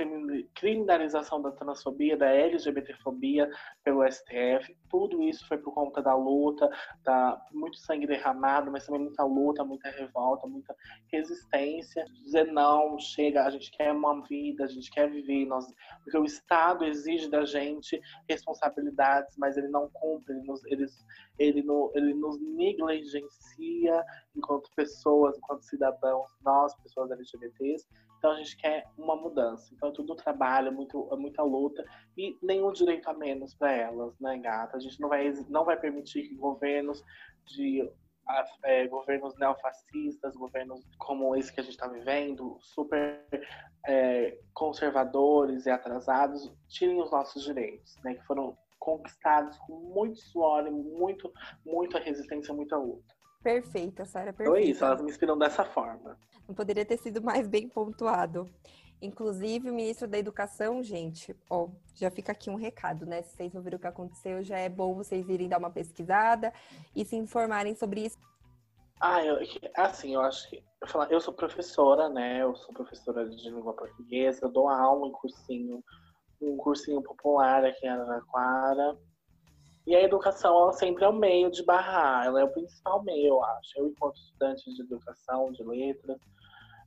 criminalização da transfobia, da LGBTfobia pelo STF. Tudo isso foi por conta da luta, da muito sangue derramado, mas também muita luta, muita revolta, muita resistência. Dizer não, chega, a gente quer uma vida, a gente quer viver, nós, porque o Estado exige da gente responsabilidades, mas ele não cumpre, ele nos, ele, ele, no, ele nos negligencia enquanto pessoas, enquanto cidadãos, nós, pessoas LGBTs. Então a gente quer uma mudança. Então é tudo trabalho, é muito, é muita luta e nenhum direito a menos para elas, né, gata? A gente não vai, não vai permitir que governos de é, governos neofascistas, governos como esse que a gente está vivendo, super é, conservadores e atrasados, tirem os nossos direitos, né, que foram conquistados com muito suor, muito, muita resistência, muita luta. Perfeita, Sara, perfeita. Então é isso, elas me inspiram dessa forma. Não poderia ter sido mais bem pontuado. Inclusive, o ministro da Educação, gente, ó, já fica aqui um recado, né? Se vocês não viram o que aconteceu, já é bom vocês irem dar uma pesquisada e se informarem sobre isso. Ah, eu, assim, eu acho que. Eu, eu sou professora, né? Eu sou professora de língua portuguesa, dou aula em cursinho, um cursinho popular aqui em Araraquara. E a educação, ela sempre é o meio de barrar, ela é o principal meio, eu acho. Eu, enquanto estudante de educação, de letras,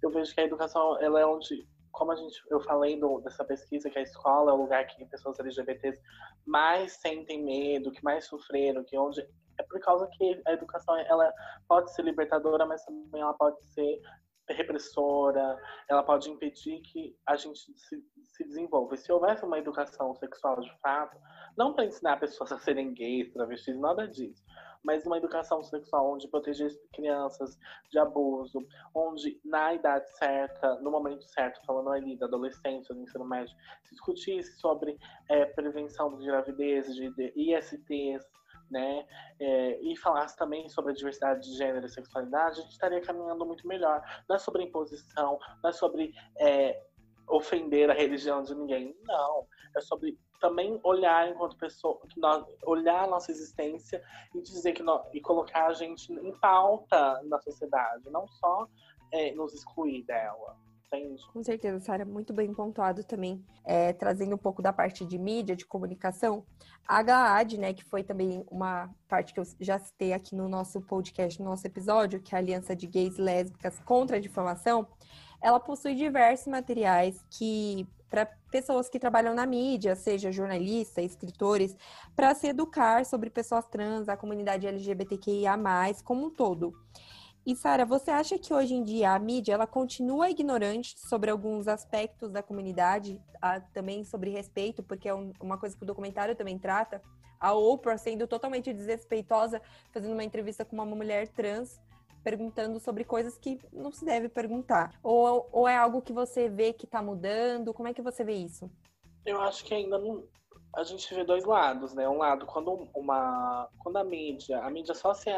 eu vejo que a educação, ela é onde, como a gente, eu falei do, dessa pesquisa, que a escola é o lugar que pessoas LGBTs mais sentem medo, que mais sofreram, que onde é por causa que a educação ela pode ser libertadora, mas também ela pode ser repressora, ela pode impedir que a gente se, se desenvolva. E se houvesse uma educação sexual de fato, não para ensinar pessoas a serem gays, travestis, nada disso, mas uma educação sexual onde proteger crianças de abuso, onde na idade certa, no momento certo, falando ali da adolescência, do ensino médio, se discutisse sobre é, prevenção de gravidez, de, ISTs, né, é, e falasse também sobre a diversidade de gênero e sexualidade, a gente estaria caminhando muito melhor. Não é sobre imposição, não é sobre é, ofender a religião de ninguém. Não. É sobre também olhar enquanto pessoa, nós, olhar a nossa existência e dizer que nós, e colocar a gente em pauta na sociedade, não só é, nos excluir dela. Entende? Com certeza, Sara, muito bem pontuado também, é, trazendo um pouco da parte de mídia, de comunicação. A GAAD, né, que foi também uma parte que eu já citei aqui no nosso podcast, no nosso episódio, que é a Aliança de Gays e Lésbicas contra a Difamação, ela possui diversos materiais que para pessoas que trabalham na mídia, seja jornalistas, escritores, para se educar sobre pessoas trans, a comunidade LGBTQIA+, como um todo. E Sara, você acha que hoje em dia a mídia ela continua ignorante sobre alguns aspectos da comunidade, a, também sobre respeito, porque é um, uma coisa que o documentário também trata, a Oprah sendo totalmente desrespeitosa, fazendo uma entrevista com uma mulher trans, perguntando sobre coisas que não se deve perguntar. Ou, ou é algo que você vê que está mudando? Como é que você vê isso? Eu acho que ainda não. A gente vê dois lados, né? Um lado, quando uma. Quando a mídia. A mídia só se,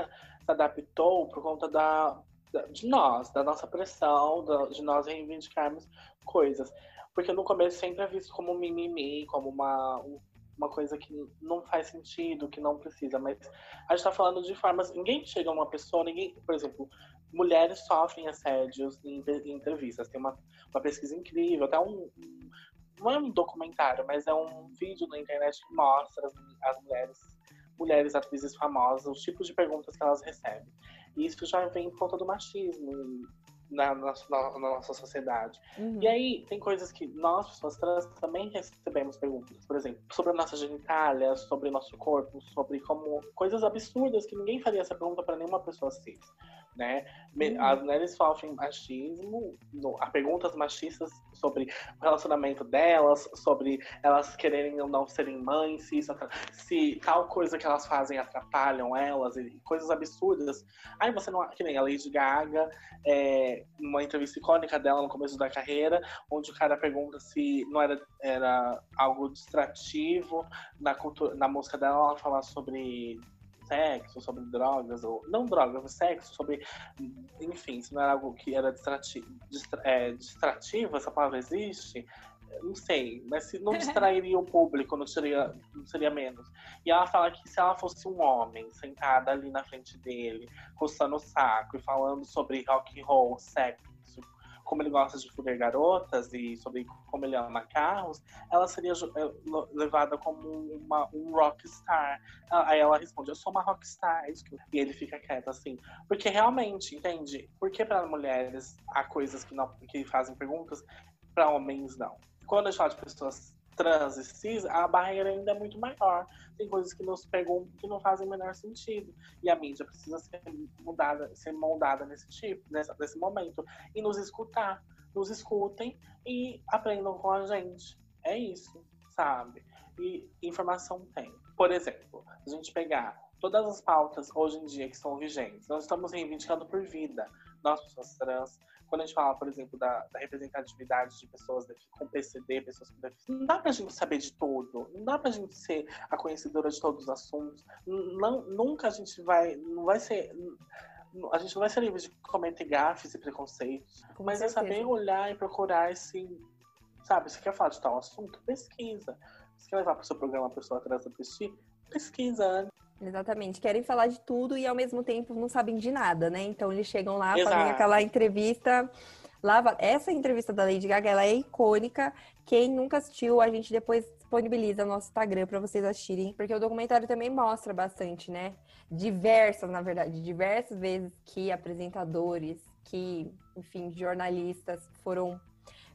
adaptou por conta da, de nós, da nossa pressão, de nós reivindicarmos coisas. Porque no começo sempre é visto como mimimi, como uma, uma coisa que não faz sentido, que não precisa, mas a gente está falando de formas. Ninguém chega a uma pessoa, ninguém, por exemplo, mulheres sofrem assédios em, em entrevistas. Tem uma, uma pesquisa incrível, até um, um, Não é um documentário, mas é um vídeo na internet que mostra as, as mulheres, mulheres atrizes famosas, os tipos de perguntas que elas recebem. E isso já vem por conta do machismo na, na, na nossa sociedade. Uhum. E aí, tem coisas que nós, pessoas trans, também recebemos perguntas. Por exemplo, sobre a nossa genitália, sobre o nosso corpo, sobre como coisas absurdas que ninguém faria essa pergunta para nenhuma pessoa cis né? Uhum. As mulheres sofrem machismo, no, há perguntas machistas sobre o relacionamento delas, sobre elas quererem ou não serem mães, se, isso, se tal coisa que elas fazem atrapalham elas, e coisas absurdas. Aí você não. Que nem a Lady Gaga, é, uma entrevista icônica dela no começo da carreira, onde o cara pergunta se não era, era algo distrativo na, cultura, na música dela, ela falar sobre sexo, sobre drogas, ou não drogas, sexo, sobre. Enfim, se não era algo que era distrativo, distra, é, distrativo, essa palavra existe, não sei, mas se não distrairia o público, não seria, não seria menos. E ela fala que se ela fosse um homem sentada ali na frente dele, coçando o saco e falando sobre rock and roll, sexo, como ele gosta de fuder garotas e sobre como ele ama carros, ela seria é, levada como uma, um rockstar. Aí ela responde, eu sou uma rockstar. É e ele fica quieto assim. Porque realmente, entende? Porque para mulheres há coisas que, não, que fazem perguntas, para homens não. Quando a gente fala de pessoas trans e cis, a barreira ainda é muito maior. Tem coisas que nos perguntam que não fazem o menor sentido. E a mídia precisa ser mudada, ser moldada nesse tipo, nesse, nesse momento. E nos escutar. Nos escutem e aprendam com a gente. É isso, sabe? E informação tem. Por exemplo, a gente pegar todas as pautas hoje em dia que são vigentes, nós estamos reivindicando por vida. Nós, pessoas trans, quando a gente fala, por exemplo, da, da representatividade de pessoas com PCD, pessoas com deficiência, não dá pra gente saber de tudo, não dá pra gente ser a conhecedora de todos os assuntos, não, nunca a gente vai, não vai ser a gente não vai ser livre de cometer gafes e preconceitos, Com mas certeza. é saber olhar e procurar esse, sabe, você quer falar de tal assunto? Pesquisa. Você quer levar para o seu programa a pessoa atrás da assistir? Pesquisa. Exatamente. Querem falar de tudo e ao mesmo tempo não sabem de nada, né? Então eles chegam lá, Exato. fazem aquela entrevista. Lava... Essa entrevista da Lady Gaga ela é icônica. Quem nunca assistiu, a gente depois disponibiliza no nosso Instagram para vocês assistirem, porque o documentário também mostra bastante, né? Diversas, na verdade, diversas vezes que apresentadores, que, enfim, jornalistas foram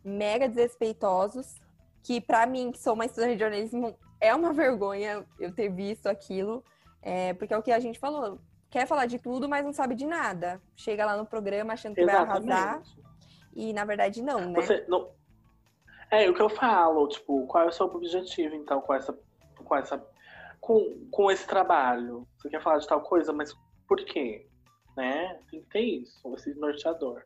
mega desrespeitosos, que para mim, que sou uma estudante de jornalismo, é uma vergonha eu ter visto aquilo. É, porque é o que a gente falou. Quer falar de tudo, mas não sabe de nada. Chega lá no programa achando que Exatamente. vai arrasar. E na verdade não, né? Você não... É o que eu falo, tipo, qual é o seu objetivo, então, com essa. Com, essa com, com esse trabalho? Você quer falar de tal coisa, mas por quê? Né? Tem que ter isso, esse norteador.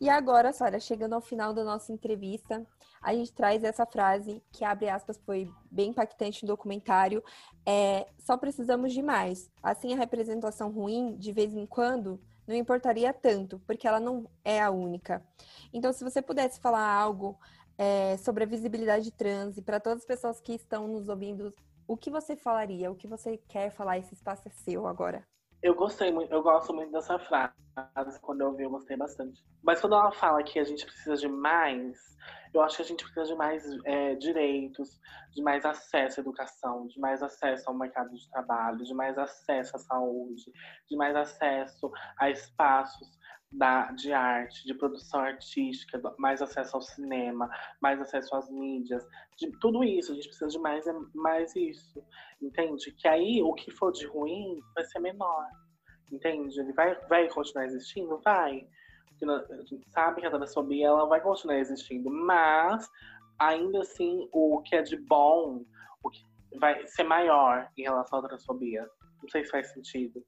E agora, Sara, chegando ao final da nossa entrevista, a gente traz essa frase que, abre aspas, foi bem impactante no documentário. É, só precisamos de mais. Assim, a representação ruim, de vez em quando, não importaria tanto, porque ela não é a única. Então, se você pudesse falar algo é, sobre a visibilidade trans e para todas as pessoas que estão nos ouvindo, o que você falaria? O que você quer falar? Esse espaço é seu agora. Eu gostei muito, eu gosto muito dessa frase. Quando eu ouvi, eu gostei bastante. Mas quando ela fala que a gente precisa de mais, eu acho que a gente precisa de mais é, direitos, de mais acesso à educação, de mais acesso ao mercado de trabalho, de mais acesso à saúde, de mais acesso a espaços da, de arte, de produção artística, mais acesso ao cinema, mais acesso às mídias, de tudo isso, a gente precisa de mais, mais isso, entende? Que aí o que for de ruim vai ser menor, entende? Ele vai, vai continuar existindo? Vai. Porque a gente sabe que a transfobia ela vai continuar existindo, mas ainda assim o que é de bom, o que vai ser maior em relação à transfobia. Não sei se faz sentido.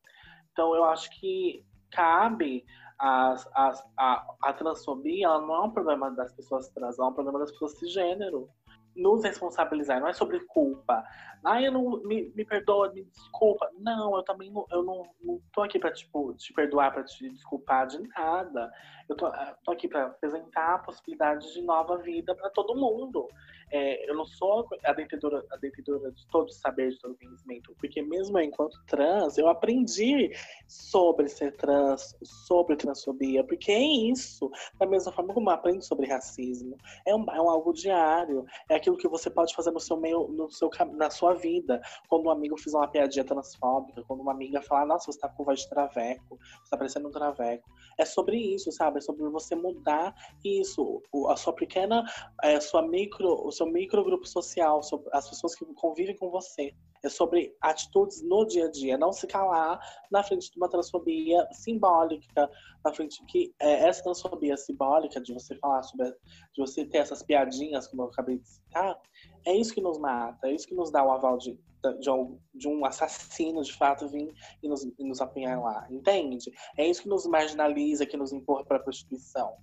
Então eu acho que cabe as, as, a, a transfobia ela não é um problema das pessoas trans, é um problema das pessoas cisgênero. Nos responsabilizar, não é sobre culpa. Ah, eu não me, me perdoa, me desculpa. Não, eu também não, eu não, não tô aqui para tipo, te perdoar, para te desculpar de nada. Eu tô, tô aqui para apresentar a possibilidade de nova vida para todo mundo. É, eu não sou a detentora, a detentora de todo saber, de todo conhecimento, porque mesmo enquanto trans, eu aprendi sobre ser trans, sobre transfobia, porque é isso. Da mesma forma como eu aprendo sobre racismo. É um, é um algo diário. É aquilo que você pode fazer no seu meio, no seu, na sua vida. Quando um amigo fizer uma piadinha transfóbica, quando uma amiga falar, nossa, você tá com voz de traveco, você tá parecendo um traveco. É sobre isso, sabe? É sobre você mudar isso. A sua pequena, a é, sua micro, seu microgrupo social, as pessoas que convivem com você. É sobre atitudes no dia a dia, não se calar na frente de uma transfobia simbólica, na frente que é, essa transfobia simbólica de você falar sobre, de você ter essas piadinhas, como eu acabei de citar, é isso que nos mata, é isso que nos dá o aval de, de, um, de um assassino de fato vir e nos, e nos entende? É isso que nos marginaliza, que nos empurra para a prostituição.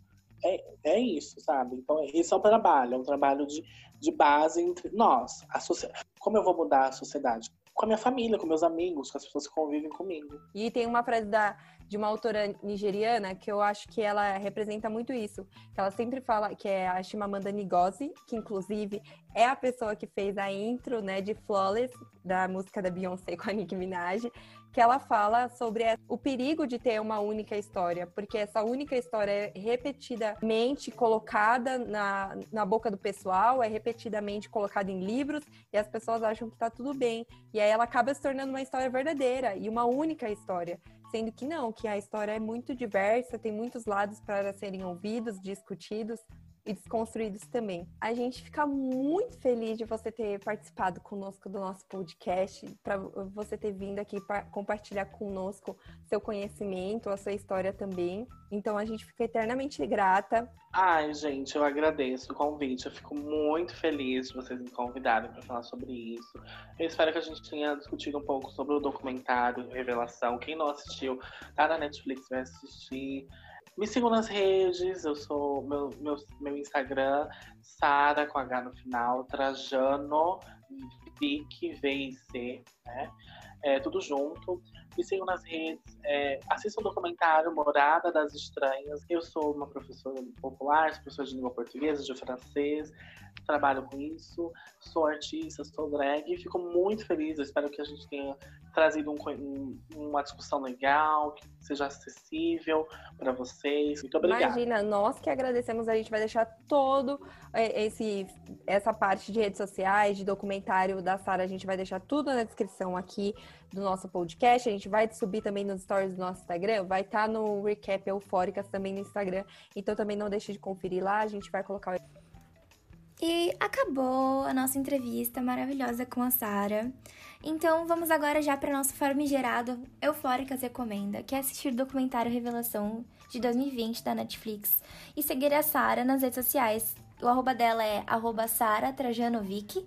É, é isso, sabe? Então, esse é o trabalho, é um trabalho de, de base entre nós. A Como eu vou mudar a sociedade? Com a minha família, com meus amigos, com as pessoas que convivem comigo. E tem uma frase da, de uma autora nigeriana que eu acho que ela representa muito isso. Que ela sempre fala que é a Chimamanda Ngozi, que inclusive é a pessoa que fez a intro né, de Flawless, da música da Beyoncé com a Nicki Minaj que ela fala sobre o perigo de ter uma única história, porque essa única história é repetidamente colocada na, na boca do pessoal, é repetidamente colocada em livros, e as pessoas acham que está tudo bem. E aí ela acaba se tornando uma história verdadeira e uma única história. Sendo que não, que a história é muito diversa, tem muitos lados para serem ouvidos, discutidos e desconstruídos também. A gente fica muito feliz de você ter participado conosco do nosso podcast, para você ter vindo aqui para compartilhar conosco seu conhecimento, a sua história também. Então a gente fica eternamente grata. Ai, gente, eu agradeço o convite. Eu fico muito feliz de vocês me convidarem para falar sobre isso. Eu espero que a gente tenha discutido um pouco sobre o documentário Revelação. Quem não assistiu, tá na Netflix, vai assistir. Me sigam nas redes, eu sou meu, meu, meu Instagram, Sara com H no final, Trajano, Vic, V C, né? É, tudo junto. Me sigam nas redes, é, assistam o documentário Morada das Estranhas. Eu sou uma professora popular, sou professora de língua portuguesa, de francês, trabalho com isso, sou artista, sou drag e fico muito feliz. Eu espero que a gente tenha trazido um, uma discussão legal, que seja acessível para vocês. Muito obrigada. Imagina, nós que agradecemos, a gente vai deixar todo é, esse essa parte de redes sociais, de documentário da Sara, a gente vai deixar tudo na descrição aqui do nosso podcast. A gente vai subir também nos stories do nosso Instagram, vai estar tá no recap Eufóricas também no Instagram. Então também não deixe de conferir lá, a gente vai colocar e acabou a nossa entrevista maravilhosa com a Sara. Então vamos agora já para nosso famigerado Eufóricas Recomenda, que é assistir o documentário Revelação de 2020 da Netflix e seguir a Sara nas redes sociais. O arroba dela é arroba Sara Trajanovic.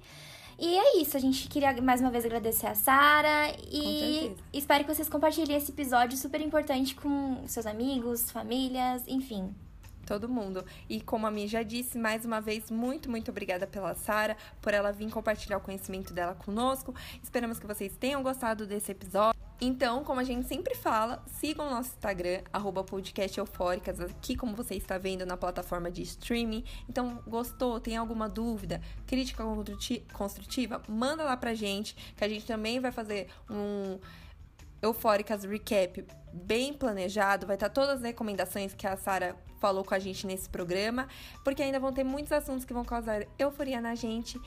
E é isso, a gente queria mais uma vez agradecer a Sara e espero que vocês compartilhem esse episódio super importante com seus amigos, famílias, enfim todo mundo. E como a Mi já disse, mais uma vez, muito, muito obrigada pela Sara, por ela vir compartilhar o conhecimento dela conosco. Esperamos que vocês tenham gostado desse episódio. Então, como a gente sempre fala, sigam o nosso Instagram, arroba aqui como você está vendo na plataforma de streaming. Então, gostou? Tem alguma dúvida? Crítica construtiva? Manda lá pra gente, que a gente também vai fazer um Eufóricas Recap bem planejado. Vai estar todas as recomendações que a Sara falou com a gente nesse programa, porque ainda vão ter muitos assuntos que vão causar euforia na gente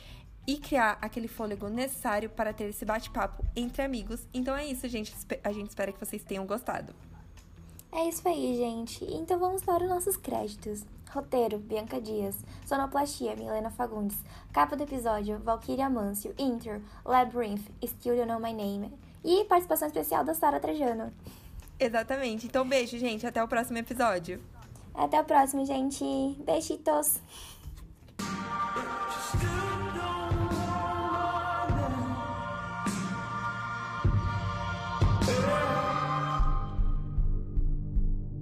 e criar aquele fôlego necessário para ter esse bate-papo entre amigos. Então é isso, gente. A gente espera que vocês tenham gostado. É isso aí, gente. Então vamos para os nossos créditos. Roteiro, Bianca Dias. Sonoplastia, Milena Fagundes. Capa do episódio, Valkyria Mancio. Intro, Labyrinth, Still You Know My Name. E participação especial da Sara Trajano. Exatamente. Então beijo, gente. Até o próximo episódio. Até o próximo, gente. Beijitos. Yeah.